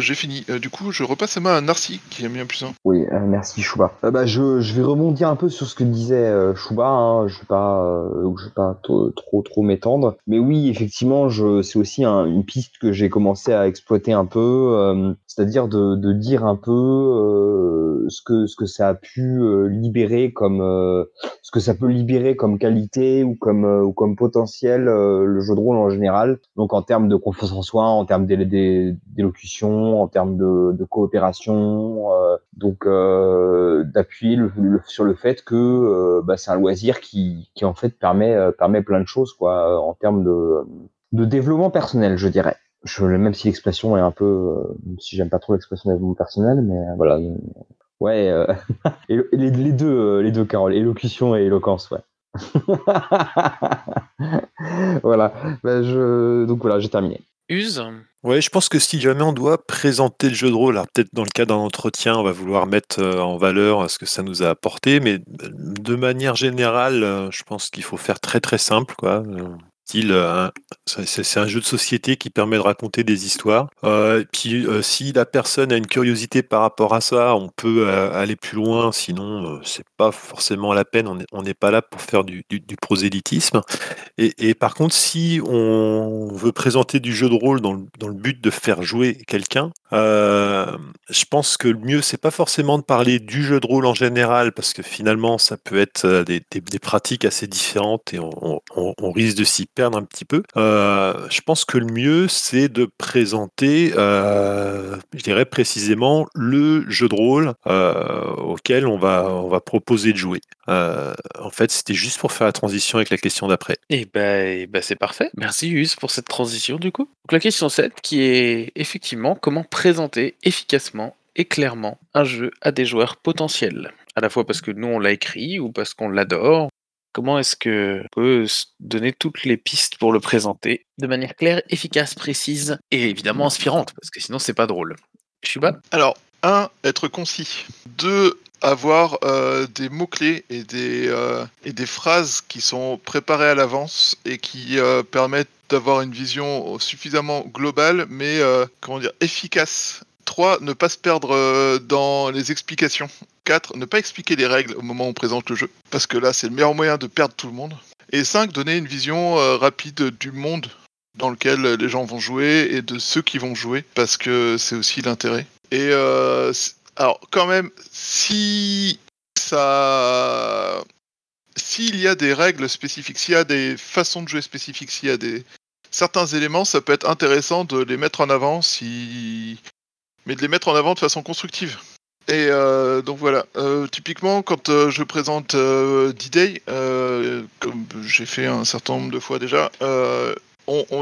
j'ai fini. Du coup, je repasse la main à Narcy, qui mis un plus un. Oui, merci Chouba. Bah, je, je vais rebondir un peu sur ce que disait euh, Chouba. Hein. Je vais pas, euh, je vais pas trop trop, trop m'étendre, mais oui, effectivement, je, c'est aussi un- une piste que j'ai commencé à exploiter un peu, euh, c'est-à-dire de, dire un peu euh, ce que ce que ça a pu euh, libérer comme euh, ce que ça peut libérer comme qualité ou comme euh, ou comme potentiel euh, le jeu de rôle en général. Donc en termes de confiance en soi, en termes d'é- d'é- d'élocution, en termes de, de coopération, euh, donc euh, d'appuyer sur le fait que euh, bah, c'est un loisir qui, qui en fait permet euh, permet plein de choses quoi euh, en termes de de développement personnel, je dirais. Je, même si l'expression est un peu, si j'aime pas trop l'expression développement personnel, mais voilà. Ouais, [laughs] les, les deux, les deux, Carole, élocution et éloquence, ouais. [laughs] voilà. Je, donc voilà, j'ai terminé. Use Ouais, je pense que si jamais on doit présenter le jeu de rôle, alors peut-être dans le cas d'un entretien, on va vouloir mettre euh, en valeur euh, ce que ça nous a apporté, mais euh, de manière générale, je pense qu'il faut faire très très simple, quoi. Euh, c'est un jeu de société qui permet de raconter des histoires. Euh, puis, euh, si la personne a une curiosité par rapport à ça, on peut aller plus loin. Sinon, c'est pas forcément la peine. On n'est pas là pour faire du, prosélytisme. Et, par contre, si on veut présenter du jeu de rôle dans le, but de faire jouer quelqu'un, je pense que le mieux, c'est pas forcément de parler du jeu de rôle en général, parce que finalement, ça peut être des, pratiques assez différentes et on risque de s'y perdre un petit peu. Euh, je pense que le mieux, c'est de présenter, euh, je dirais précisément, le jeu de rôle euh, auquel on va, proposer de jouer. En fait, c'était juste pour faire la transition avec la question d'après. Ben, eh ben, c'est parfait. Merci Use pour cette transition du coup. La question 7 qui est effectivement comment présenter efficacement et clairement un jeu à des joueurs potentiels. À la fois parce que nous on l'a écrit ou parce qu'on l'adore. Comment est-ce que on peut se donner toutes les pistes pour le présenter? De manière claire, efficace, précise et évidemment inspirante parce que sinon c'est pas drôle. Shuba? Alors, un, être concis. Deux, avoir euh, des mots-clés et, des, euh, et des phrases qui sont préparées à l'avance et qui euh, permettent d'avoir une vision suffisamment globale, mais euh, comment dire, efficace, 3. Ne pas se perdre euh, dans les explications. 4. Ne pas expliquer les règles au moment où on présente le jeu, parce que là, c'est le meilleur moyen de perdre tout le monde. Et 5. Donner une vision euh, rapide du monde dans lequel les gens vont jouer et de ceux qui vont jouer, parce que c'est aussi l'intérêt. Et euh, alors, quand même, si ça. S'il y a des règles spécifiques, s'il y a des façons de jouer spécifiques, s'il y a des certains éléments, ça peut être intéressant de les mettre en avant, si mais de les mettre en avant de façon constructive. Et euh, donc voilà, Euh, typiquement quand euh, je présente euh, D-Day, comme j'ai fait un certain nombre de fois déjà,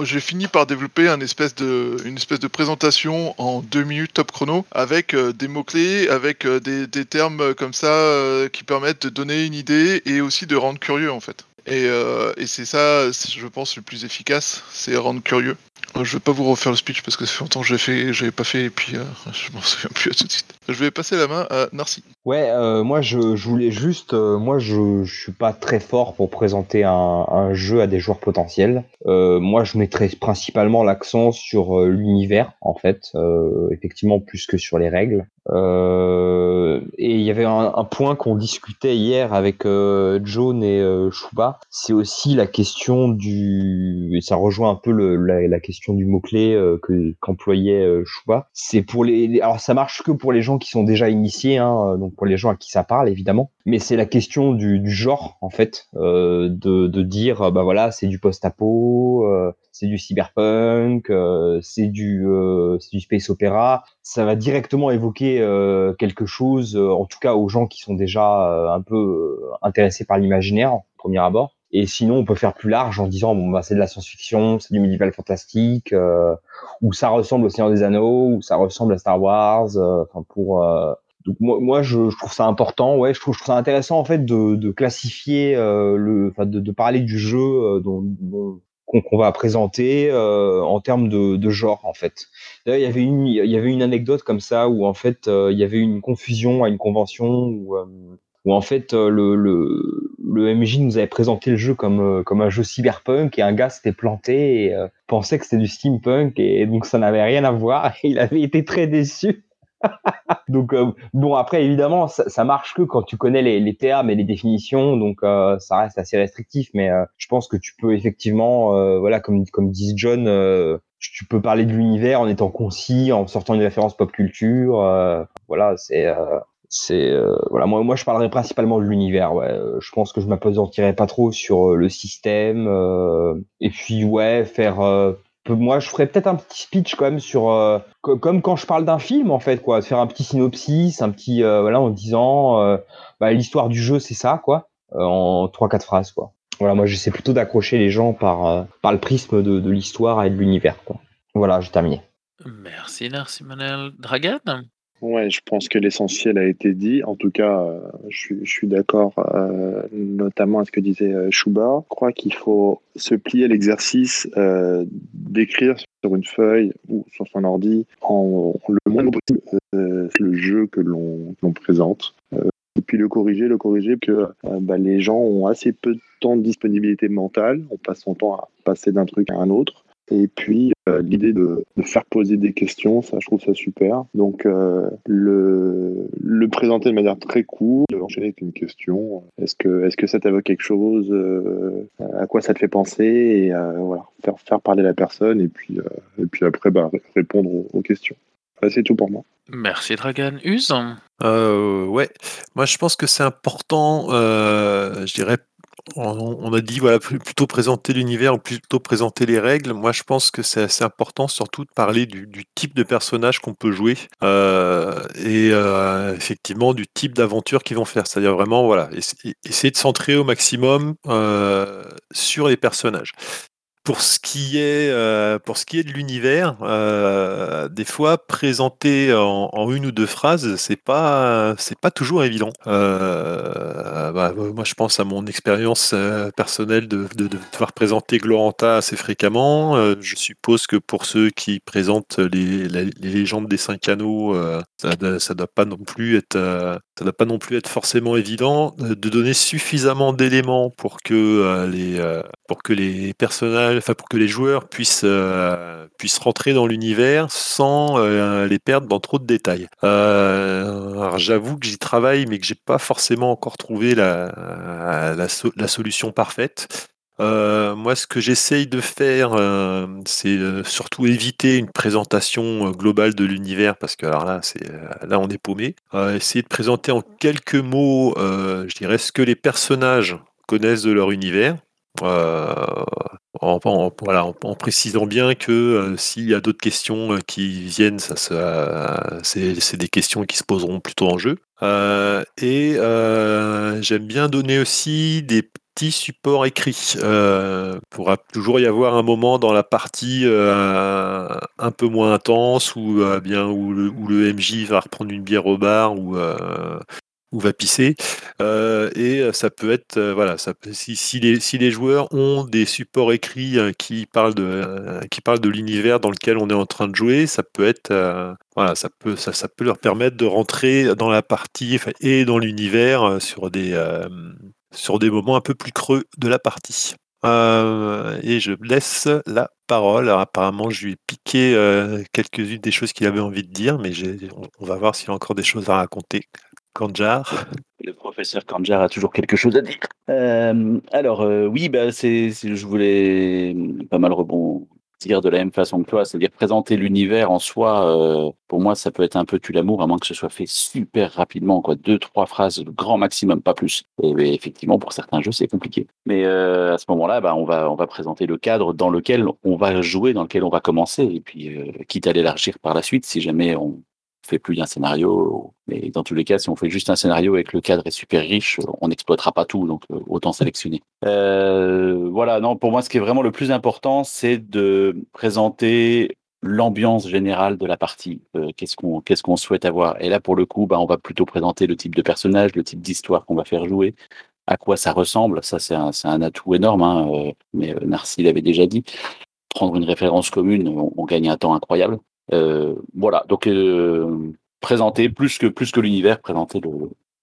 j'ai fini par développer une espèce de présentation en deux minutes top chrono avec des mots-clés, avec des, termes comme ça qui permettent de donner une idée et aussi de rendre curieux en fait. Et, c'est ça, je pense, le plus efficace, c'est rendre curieux. Euh, Je vais pas vous refaire le speech parce que ça fait longtemps que j'ai fait, j'avais pas fait et puis euh, [laughs] je m'en souviens plus tout de suite. Je vais passer la main à Narcy. Ouais, euh, moi je, je voulais juste, euh, moi je, je suis pas très fort pour présenter un, jeu à des joueurs potentiels. Euh, moi je mettrais principalement l'accent sur l'univers en fait, effectivement plus que sur les règles. Et il y avait un, point qu'on discutait hier avec John et Chouba, c'est aussi la question du, ça rejoint un peu le, la question du mot clé que qu'employait euh, Chouba. C'est pour les, alors ça marche que pour les gens qui sont déjà initiés, hein, donc pour les gens à qui ça parle évidemment. Mais c'est la question du, du genre en fait, euh, de, de dire euh, bah voilà c'est du post-apo, euh, c'est du cyberpunk, euh, c'est du euh, c'est du space opéra. Ça va directement évoquer euh, quelque chose, euh, en tout cas aux gens qui sont déjà euh, un peu euh, intéressés par l'imaginaire premier abord. Et sinon, on peut faire plus large en disant bon bah c'est de la science-fiction, c'est du médiéval fantastique, euh, ou ça ressemble au Seigneur des Anneaux, ou ça ressemble à Star Wars. euh, Enfin pour euh, donc moi, moi je, je trouve ça important, ouais, je trouve, je trouve ça intéressant en fait de, de classifier euh, le, de, de parler du jeu euh, dont, dont- qu'on qu'on va présenter euh, en termes de, de genre en fait. D'ailleurs, il y avait une, il y avait une anecdote comme ça où en fait euh, il y avait une confusion à une convention où, euh, où en fait euh, le, le, le MJ nous avait présenté le jeu comme, euh, comme un jeu cyberpunk et un gars s'était planté et euh, pensait que c'était du steampunk et donc ça n'avait rien à voir [laughs] et il avait été très déçu. [laughs] donc bon après évidemment ça, marche que quand tu connais les, les termes et les définitions donc ça reste assez restrictif mais je pense que tu peux effectivement voilà comme comme dit John tu peux parler de l'univers en étant concis en sortant une référence pop culture voilà c'est c'est euh, voilà. Moi moi je parlerai principalement de l'univers ouais. Euh, je pense que je m'apesantirai pas trop sur euh, le système et puis ouais faire moi je ferais peut-être un petit speech quand même sur co- comme quand je parle d'un film en fait quoi. Faire un petit synopsis un petit voilà en disant bah, l'histoire du jeu c'est ça quoi en trois quatre phrases quoi. Voilà moi j'essaie plutôt d'accrocher les gens par par le prisme de, de l'histoire et de l'univers quoi. Voilà j'ai terminé Merci, merci Manel. Dragan? Ouais, je pense que l'essentiel a été dit. En tout cas, euh, je suis, d'accord, euh, notamment à ce que disait euh, Chouba. Je crois qu'il faut se plier à l'exercice d'écrire sur une feuille ou sur son ordi en, le moins possible le jeu que l'on présente. Et puis le corriger, le corriger, que bah, les gens ont assez peu de temps de disponibilité mentale. On passe son temps à passer d'un truc à un autre. Et puis euh, l'idée de, de faire poser des questions, ça je trouve ça super. Donc euh, le, le présenter de manière très cool, enchaîner avec une question. Est-ce que est-ce que ça t'évoque quelque chose euh, À quoi ça te fait penser Et euh, voilà, faire faire parler la personne et puis euh, et puis après bah, ré- répondre aux, aux questions. Voilà, c'est tout pour moi. Merci Dragan. Use Euh, ouais, moi je pense que c'est important, euh, je dirais, on, a dit voilà plutôt présenter l'univers ou plutôt présenter les règles. Moi je pense que c'est assez important surtout de parler du, type de personnage qu'on peut jouer euh, et euh, effectivement du type d'aventure qu'ils vont faire. C'est-à-dire vraiment voilà essa- essayer de centrer au maximum euh, sur les personnages. Pour ce qui est, euh, pour ce qui est de l'univers, euh, des fois présenter en, une ou deux phrases, c'est pas, c'est pas toujours évident. Euh, bah, moi, je pense à mon expérience personnelle de, de, de devoir présenter Gloranta assez fréquemment. Je suppose que pour ceux qui présentent les, la- les légendes des cinq anneaux, ça, ça doit pas non plus être, ça doit pas non plus être forcément évident euh, de donner suffisamment d'éléments pour que euh, les, euh, pour que les enfin pour que les joueurs puissent puissent rentrer dans l'univers sans les perdre dans trop de détails. j'avoue que j'y travaille, mais que j'ai pas forcément encore trouvé la solution parfaite. Euh, moi, ce que j'essaye de faire, euh, c'est euh, surtout éviter une présentation globale de l'univers, parce que alors là, c'est là, on est paumé. essayer de présenter en quelques mots, je dirais, ce que les personnages connaissent de leur univers. En, précisant bien que s'il y a d'autres questions qui viennent, ça, c'est des questions qui se poseront plutôt en jeu. et j'aime bien donner aussi des support écrit. Euh, pourra toujours y avoir un moment dans la partie euh, un peu moins intense ou euh, bien où le, où MJ va reprendre une bière au bar ou ou va pisser. et ça peut être voilà, ça si, si, les, si les joueurs ont des supports écrits qui parlent de qui parlent de l'univers dans lequel on est en train de jouer, ça peut être voilà, ça peut ça, ça peut leur permettre de rentrer dans la partie et dans l'univers sur des sur des moments un peu plus creux de la partie. Euh, et je laisse la parole. apparemment, je lui ai piqué euh, quelques-unes des choses qu'il avait envie de dire, mais on, va voir s'il a encore des choses à raconter. Kanjar. Le professeur Kanjar a toujours quelque chose à dire. Euh, alors, oui, bah, je voulais pas mal rebondir dire de la même façon que toi, c'est-à-dire présenter l'univers en soi. Euh, pour moi, ça peut être un peu tu l'amour, à moins que ce soit fait super rapidement, quoi, deux trois phrases, grand maximum, pas plus. Et, effectivement, pour certains jeux, c'est compliqué. Mais euh, à ce moment-là, bah, on va on va présenter le cadre dans lequel on va jouer, dans lequel on va commencer, et puis euh, quitte à l'élargir par la suite, si jamais on fait plus d'un scénario. Mais dans tous les cas, si on fait juste un scénario et que le cadre est super riche, on n'exploitera pas tout, donc euh, autant sélectionner. Euh, voilà, non, pour moi, ce qui est vraiment le plus important, c'est de présenter l'ambiance générale de la partie. Euh, qu'est-ce qu'on qu'est-ce qu'on souhaite avoir? Et là, pour le coup, bah, on va plutôt présenter le type de personnage, le type d'histoire qu'on va faire jouer, à quoi ça ressemble. Ça, c'est un, atout énorme. Hein, mais Narcy l'avait déjà dit. Prendre une référence commune, on gagne un temps incroyable. Euh, voilà, donc euh, présenter plus que plus que l'univers, présenter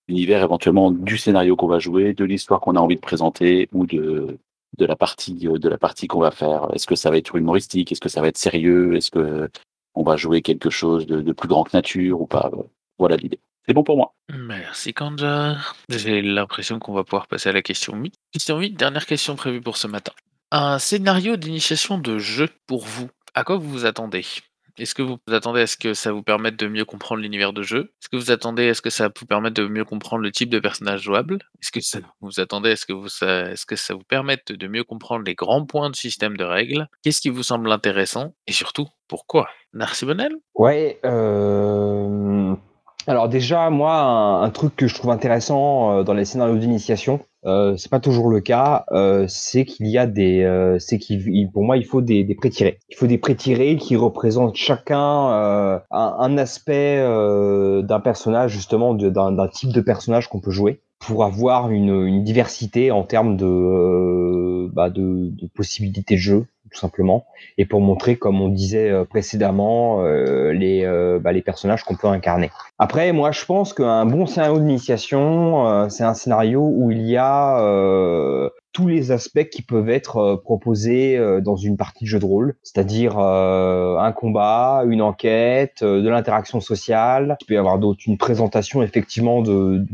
l'univers éventuellement du scénario qu'on va jouer, de l'histoire qu'on a envie de présenter ou de la partie de la partie qu'on va faire. Est-ce que ça va être humoristique? Est-ce que ça va être sérieux? Est-ce que on va jouer quelque chose de, plus grand que nature ou pas? Voilà l'idée. C'est bon pour moi. Merci Kanja. J'ai l'impression qu'on va pouvoir passer à la question 8. Question 8, dernière question prévue pour ce matin. Un scénario d'initiation de jeu pour vous. À quoi vous vous attendez? Est-ce que vous attendez à ce que ça vous permette de mieux comprendre l'univers de jeu? Est-ce que vous attendez à ce que ça vous permette de mieux comprendre le type de personnage jouable? Est-ce que ça, vous attendez est-ce que ça vous permette de mieux comprendre les grands points du système de règles? Qu'est-ce qui vous semble intéressant? Et surtout, pourquoi? Narcibonel Ouais, euh... alors déjà, moi, un, truc que je trouve intéressant euh, dans les scénarios d'initiation, euh, c'est pas toujours le cas. Euh, c'est qu'il y a des, euh, c'est qu'il, pour moi, il faut des, des pré-tirés. Il faut des pré-tirés qui représentent chacun euh, un, un, aspect euh, d'un personnage, justement, d'un type de personnage qu'on peut jouer, pour avoir une, une diversité en termes de, bah de, de possibilités de jeu tout simplement, et pour montrer, comme on disait euh, précédemment, euh, les, euh, bah, les personnages qu'on peut incarner. Après, moi, je pense qu'un bon scénario d'initiation, c'est un scénario où il y a tous les aspects qui peuvent être proposés dans une partie de jeu de rôle, c'est-à-dire un combat, une enquête, de l'interaction sociale. Il peut y avoir d'autres, une présentation effectivement de,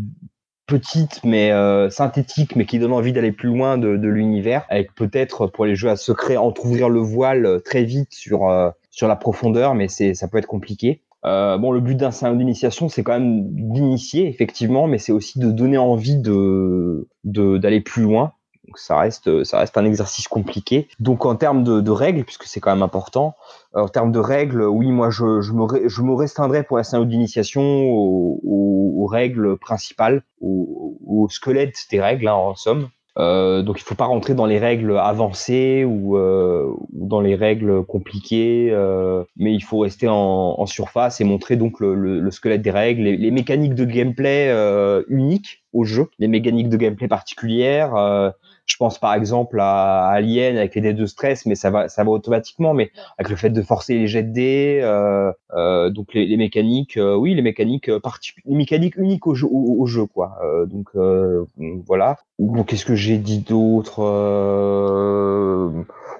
petite mais euh, synthétique, mais qui donne envie d'aller plus loin de, l'univers, avec peut-être pour les jeux à secret entrouvrir le voile euh, très vite sur euh, sur la profondeur, mais c'est ça peut être compliqué. Bon, le but d'un scénario d'initiation, c'est quand même d'initier effectivement, mais c'est aussi de donner envie de d'aller plus loin. Donc ça reste, ça reste un exercice compliqué. Donc en termes de règles, puisque c'est quand même important, en termes de règles, oui, moi je, me, restreindrai pour la scénario d'initiation aux, règles principales, au, squelette des règles hein, en somme. Euh, donc il faut pas rentrer dans les règles avancées ou, euh, dans les règles compliquées, euh, mais il faut rester en, surface et montrer donc le, le, le squelette des règles, les, mécaniques de gameplay uniques au jeu, les mécaniques de gameplay particulières, je pense par exemple à Alien avec les dés de stress, mais ça va, ça va automatiquement. Mais avec le fait de forcer les jets de dés, euh, euh, donc les, les mécaniques, euh, oui, les mécaniques, les mécaniques uniques au jeu, au, jeu quoi. donc voilà. Bon, qu'est-ce que j'ai dit d'autre euh,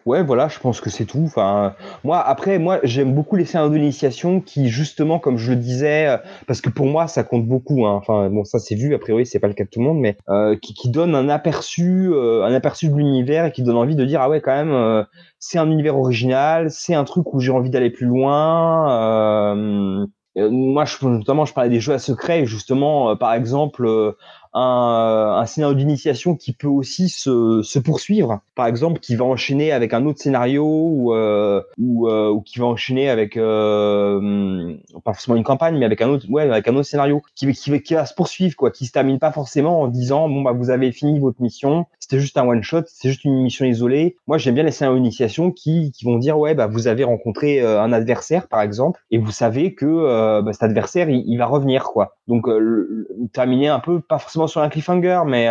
Ouais, voilà, je pense que c'est tout. Enfin, moi, après, moi, j'aime beaucoup les scénarios d'initiation qui, justement, comme je le disais, euh, parce que pour moi, ça compte beaucoup. Hein. Enfin, bon, ça c'est vu. A priori, c'est pas le cas de tout le monde, mais euh, qui, qui donne un aperçu, euh, un aperçu de l'univers et qui donne envie de dire ah ouais, quand même, euh, c'est un univers original, c'est un truc où j'ai envie d'aller plus loin. Euh, euh, moi, je, notamment, je parlais des jeux à secret. Et justement, euh, par exemple, euh, un, un scénario d'initiation qui peut aussi se, se poursuivre. Par exemple, qui va enchaîner avec un autre scénario ou, euh, ou, euh, ou qui va enchaîner avec euh, pas forcément une campagne, mais avec un autre, ouais, avec un autre scénario qui, qui, qui va se poursuivre, quoi, qui se termine pas forcément en disant bon bah vous avez fini votre mission, c'était juste un one shot, c'est juste une mission isolée. Moi, j'aime bien les scénarios d'initiation qui, qui vont dire ouais bah vous avez rencontré euh, un adversaire par exemple et vous savez que euh, bah, cet adversaire il, va revenir quoi. Donc euh, terminer un peu pas forcément sur un cliffhanger, mais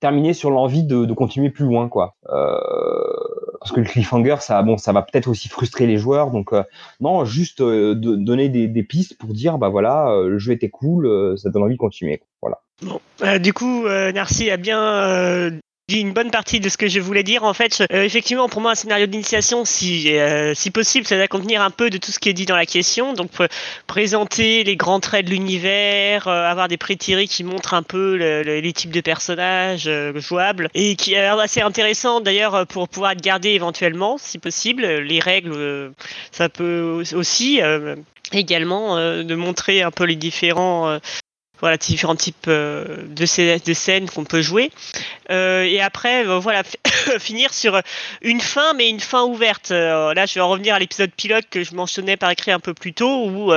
terminer sur l'envie de, continuer plus loin quoi. Parce que le cliffhanger ça bon ça va peut-être aussi frustrer les joueurs donc non juste donner des, pistes pour dire bah voilà le jeu était cool ça donne envie de continuer voilà Bon, du coup, euh, Narcy a bien une bonne partie de ce que je voulais dire. En fait, euh, effectivement, pour moi, un scénario d'initiation, si, euh, si possible, ça doit contenir un peu de tout ce qui est dit dans la question. Donc, pr- présenter les grands traits de l'univers, euh, avoir des pré-tirés qui montrent un peu le- le- les types de personnages euh, jouables et qui l'air assez intéressant d'ailleurs euh, pour pouvoir être gardé éventuellement, si possible. Les règles, ça peut aussi. également euh, de montrer un peu les différents euh, voilà différents types euh, de, scè- de scènes qu'on peut jouer. Euh, et après euh, voilà [coughs] finir sur une fin mais une fin ouverte. Là je vais en revenir à l'épisode pilote que je mentionnais par écrit un peu plus tôt où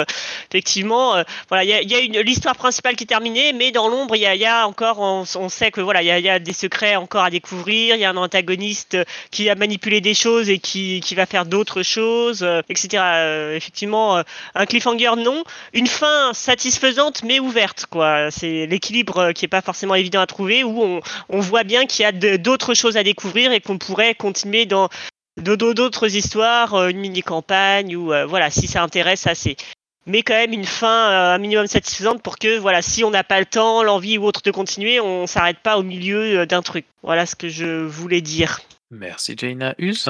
effectivement voilà il y a, une l'histoire principale qui est terminée mais dans l'ombre il y a, encore on, sait que voilà il y, y a des secrets encore à découvrir il y a un antagoniste qui a manipulé des choses et qui, qui va faire d'autres choses etc effectivement un cliffhanger non. Une fin satisfaisante mais ouverte c'est l'équilibre euh, qui est pas forcément évident à trouver où on, voit bien qu'il y a d'autres choses à découvrir et qu'on pourrait continuer dans d'autres histoires euh, une mini campagne ou euh, voilà si ça intéresse assez. Mais quand même une fin un minimum satisfaisante pour que voilà si on n'a pas le temps l'envie ou autre de continuer on s'arrête pas au milieu d'un truc. Voilà ce que je voulais dire Merci Jaina Us.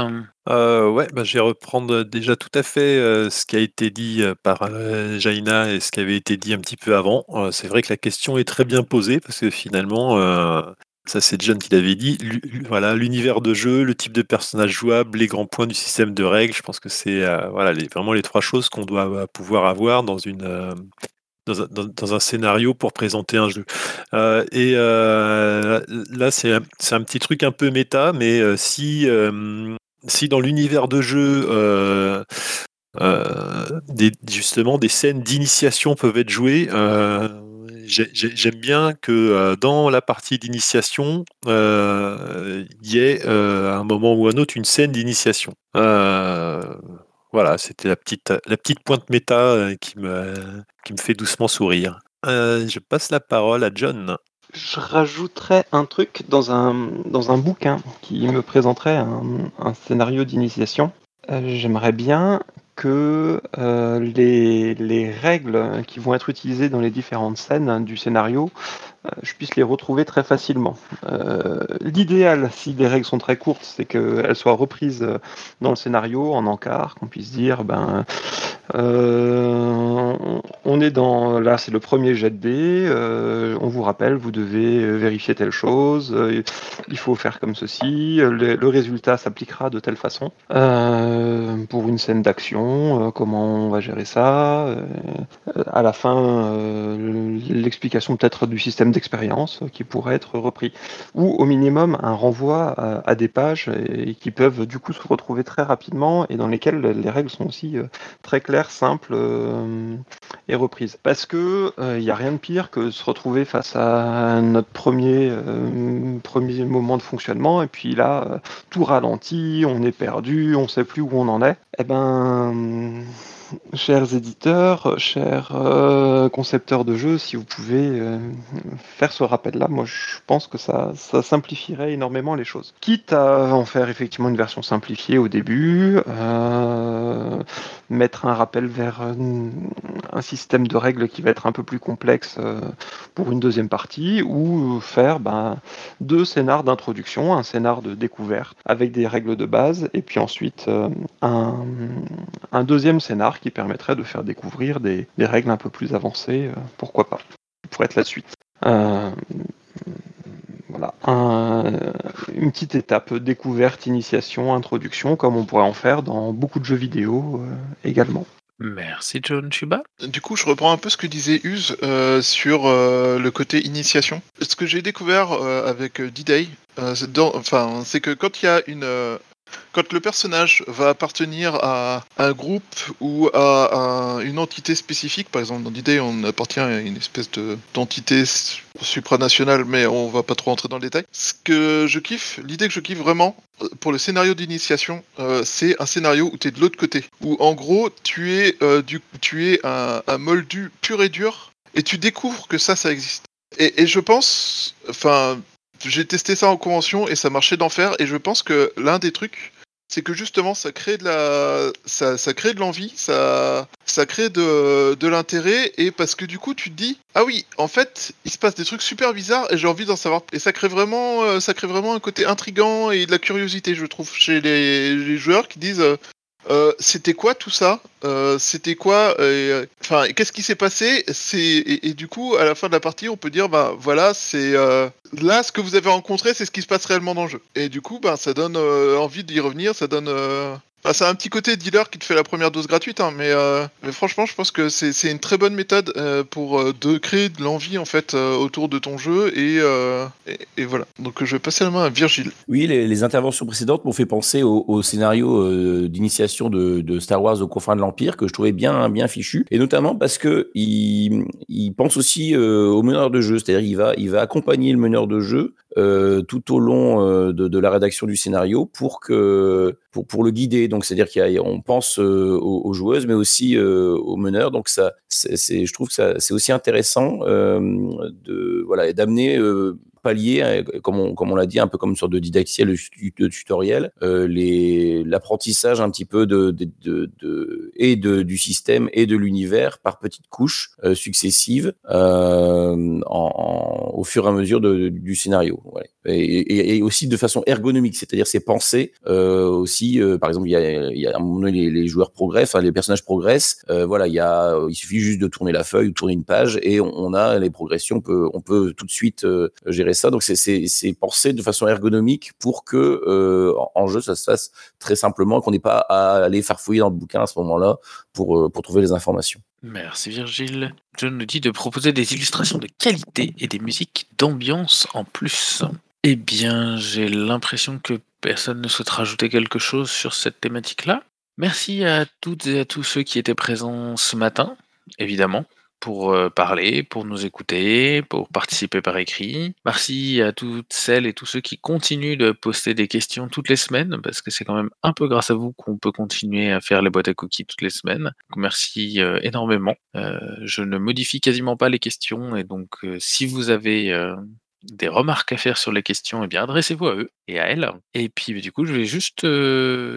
Euh, ouais, bah, je vais reprendre déjà tout à fait euh, ce qui a été dit euh, par euh, Jaina et ce qui avait été dit un petit peu avant. Euh, c'est vrai que la question est très bien posée parce que finalement, euh, ça c'est John qui l'avait dit, voilà, l'univers de jeu, le type de personnage jouable, les grands points du système de règles, je pense que c'est euh, voilà, vraiment les trois choses qu'on doit euh, pouvoir avoir dans une... dans un, scénario pour présenter un jeu. Euh, et euh, là, c'est un, petit truc un peu méta, mais euh, si, si dans l'univers de jeu, justement, des scènes d'initiation peuvent être jouées, j'ai- j'ai- j'aime bien que dans la partie d'initiation, il y ait à un moment ou à un autre une scène d'initiation. Voilà, c'était la petite, la petite pointe méta euh, qui me, qui me fait doucement sourire. Euh, je passe la parole à John. Je rajouterais un truc dans un, dans un bouquin qui me présenterait un, un scénario d'initiation. Euh, J'aimerais bien que les, les règles qui vont être utilisées dans les différentes scènes du scénario, je puisse les retrouver très facilement. Euh, L'idéal, si les règles sont très courtes, c'est qu'elles soient reprises euh, dans le scénario en encart, qu'on puisse dire, ben, euh, on est dans, là c'est le premier jet de dés, euh, on vous rappelle, vous devez euh, vérifier telle chose, euh, il faut faire comme ceci, euh, le, le résultat s'appliquera de telle façon. Euh, pour une scène d'action, euh, comment on va gérer ça euh, euh, À la fin, euh, l'explication peut-être du système d'expérience euh, qui pourrait être repris. Ou au minimum un renvoi à, à des pages qui peuvent du coup se retrouver très rapidement et dans lesquelles les règles sont aussi euh, très claires, simples euh, et reprises. Parce que il n'y a rien de pire que se retrouver face à notre premier, euh, premier moment de fonctionnement et puis là, euh, tout ralentit, on est perdu, on sait plus où on en est. Eh ben, chers éditeurs, chers euh, concepteurs de jeux, si vous pouvez euh, faire ce rappel-là, moi je pense que ça, ça simplifierait énormément les choses. Quitte à en faire effectivement une version simplifiée au début, euh, mettre un rappel vers un, système de règles qui va être un peu plus complexe pour une deuxième partie, ou faire ben, deux scénars d'introduction, un scénar de découverte avec des règles de base, et puis ensuite un, un deuxième scénar qui permettrait de faire découvrir des, des règles un peu plus avancées, euh, pourquoi pas, pour être la suite. Euh, voilà, un- une petite étape découverte, initiation, introduction, comme on pourrait en faire dans beaucoup de jeux vidéo euh, également. Merci John Chuba. Du coup, je reprends un peu ce que disait Use euh, sur euh, le côté initiation. Ce que j'ai découvert euh, avec D-Day, euh, c'est dans- enfin, c'est que quand il y a une, euh, quand le personnage va appartenir à un groupe ou à un- une entité spécifique, par exemple dans D-Day, on appartient à une espèce de d'entité supranationale, mais on va pas trop entrer dans le détail. Ce que je kiffe, l'idée que je kiffe vraiment euh, pour le scénario d'initiation, euh, c'est un scénario où tu es de l'autre côté, où en gros tu es euh, du, tu es un, un moldu pur et dur, et tu découvres que ça, ça existe. Et, et je pense, enfin, j'ai testé ça en convention et ça marchait d'enfer, et je pense que l'un des trucs, c'est que justement ça crée de la, ça, crée de l'envie, ça, ça crée de, l'intérêt, et parce que du coup tu te dis, ah oui, en fait, il se passe des trucs super bizarres et j'ai envie d'en savoir. Et ça crée vraiment, euh, ça crée vraiment un côté intrigant et de la curiosité, je trouve, chez les, les joueurs qui disent. Euh, c'était quoi tout ça? Euh, C'était quoi euh, Enfin, qu'est-ce qui s'est passé? Et, du coup, à la fin de la partie, on peut dire, bah voilà, c'est là ce que vous avez rencontré, c'est ce qui se passe réellement dans le jeu. Et du coup, bah ça donne envie d'y revenir, ça donne. Euh, enfin, c'est un petit côté dealer qui te fait la première dose gratuite, hein, mais, euh, mais franchement, je pense que c'est une très bonne méthode euh, pour euh, de créer de l'envie en fait autour de ton jeu et, voilà. Donc, je vais passer la main à Virgile. Oui, les, interventions précédentes m'ont fait penser au, scénario d'initiation de, Star Wars aux confins de l'Empire que je trouvais bien bien fichu, et notamment parce que il, pense aussi au meneur de jeu, c'est-à-dire il va il va accompagner le meneur de jeu euh, tout au long euh, de, la rédaction du scénario pour que pour, pour le guider. Donc c'est-à-dire qu'on pense euh, aux, aux joueuses, mais aussi euh, aux meneurs. Donc ça, c'est, je trouve que ça, c'est aussi intéressant de voilà d'amener pallier, euh, comme on, comme on l'a dit, un peu comme sorte de didacticiel, de, tu- de tutoriel, euh, l'apprentissage un petit peu de, de, de, de- et du système et de l'univers par petites couches euh, successives euh, au fur et à mesure du scénario. Et, et- et aussi de façon ergonomique, c'est-à-dire c'est pensé euh, aussi. euh, par exemple, il y a, y a un moment donné, les, les joueurs progressent, les personnages progressent. euh, voilà, il y a, il suffit juste de tourner la feuille ou tourner une page et on, a les progressions. On peut, on peut tout de suite euh, gérer ça. Donc c'est- c'est c'est pensé de façon ergonomique pour que euh, en- en jeu ça se fasse très simplement, qu'on n'ait pas à aller farfouiller dans le bouquin à ce moment-là pour euh, pour trouver les informations. Merci Virgile. John nous dit de proposer des illustrations de qualité et des musiques d'ambiance en plus. Eh bien, j'ai l'impression que personne ne souhaite rajouter quelque chose sur cette thématique-là. Merci à toutes et à tous ceux qui étaient présents ce matin, évidemment, pour euh, parler, pour nous écouter, pour participer par écrit. Merci à toutes celles et tous ceux qui continuent de poster des questions toutes les semaines, parce que c'est quand même un peu grâce à vous qu'on peut continuer à faire les boîtes à cookies toutes les semaines. Merci euh, énormément. Euh, je ne modifie quasiment pas les questions, et donc euh, si vous avez euh, des remarques à faire sur les questions, eh bien adressez-vous à eux et à elles. Et puis bah, du coup, je vais juste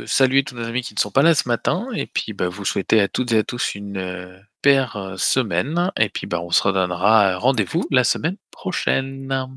saluer tous nos amis qui ne sont pas là ce matin, et puis bah, vous souhaiter à toutes et à tous une euh, paire semaine, et puis bah, on se redonnera rendez-vous la semaine prochaine.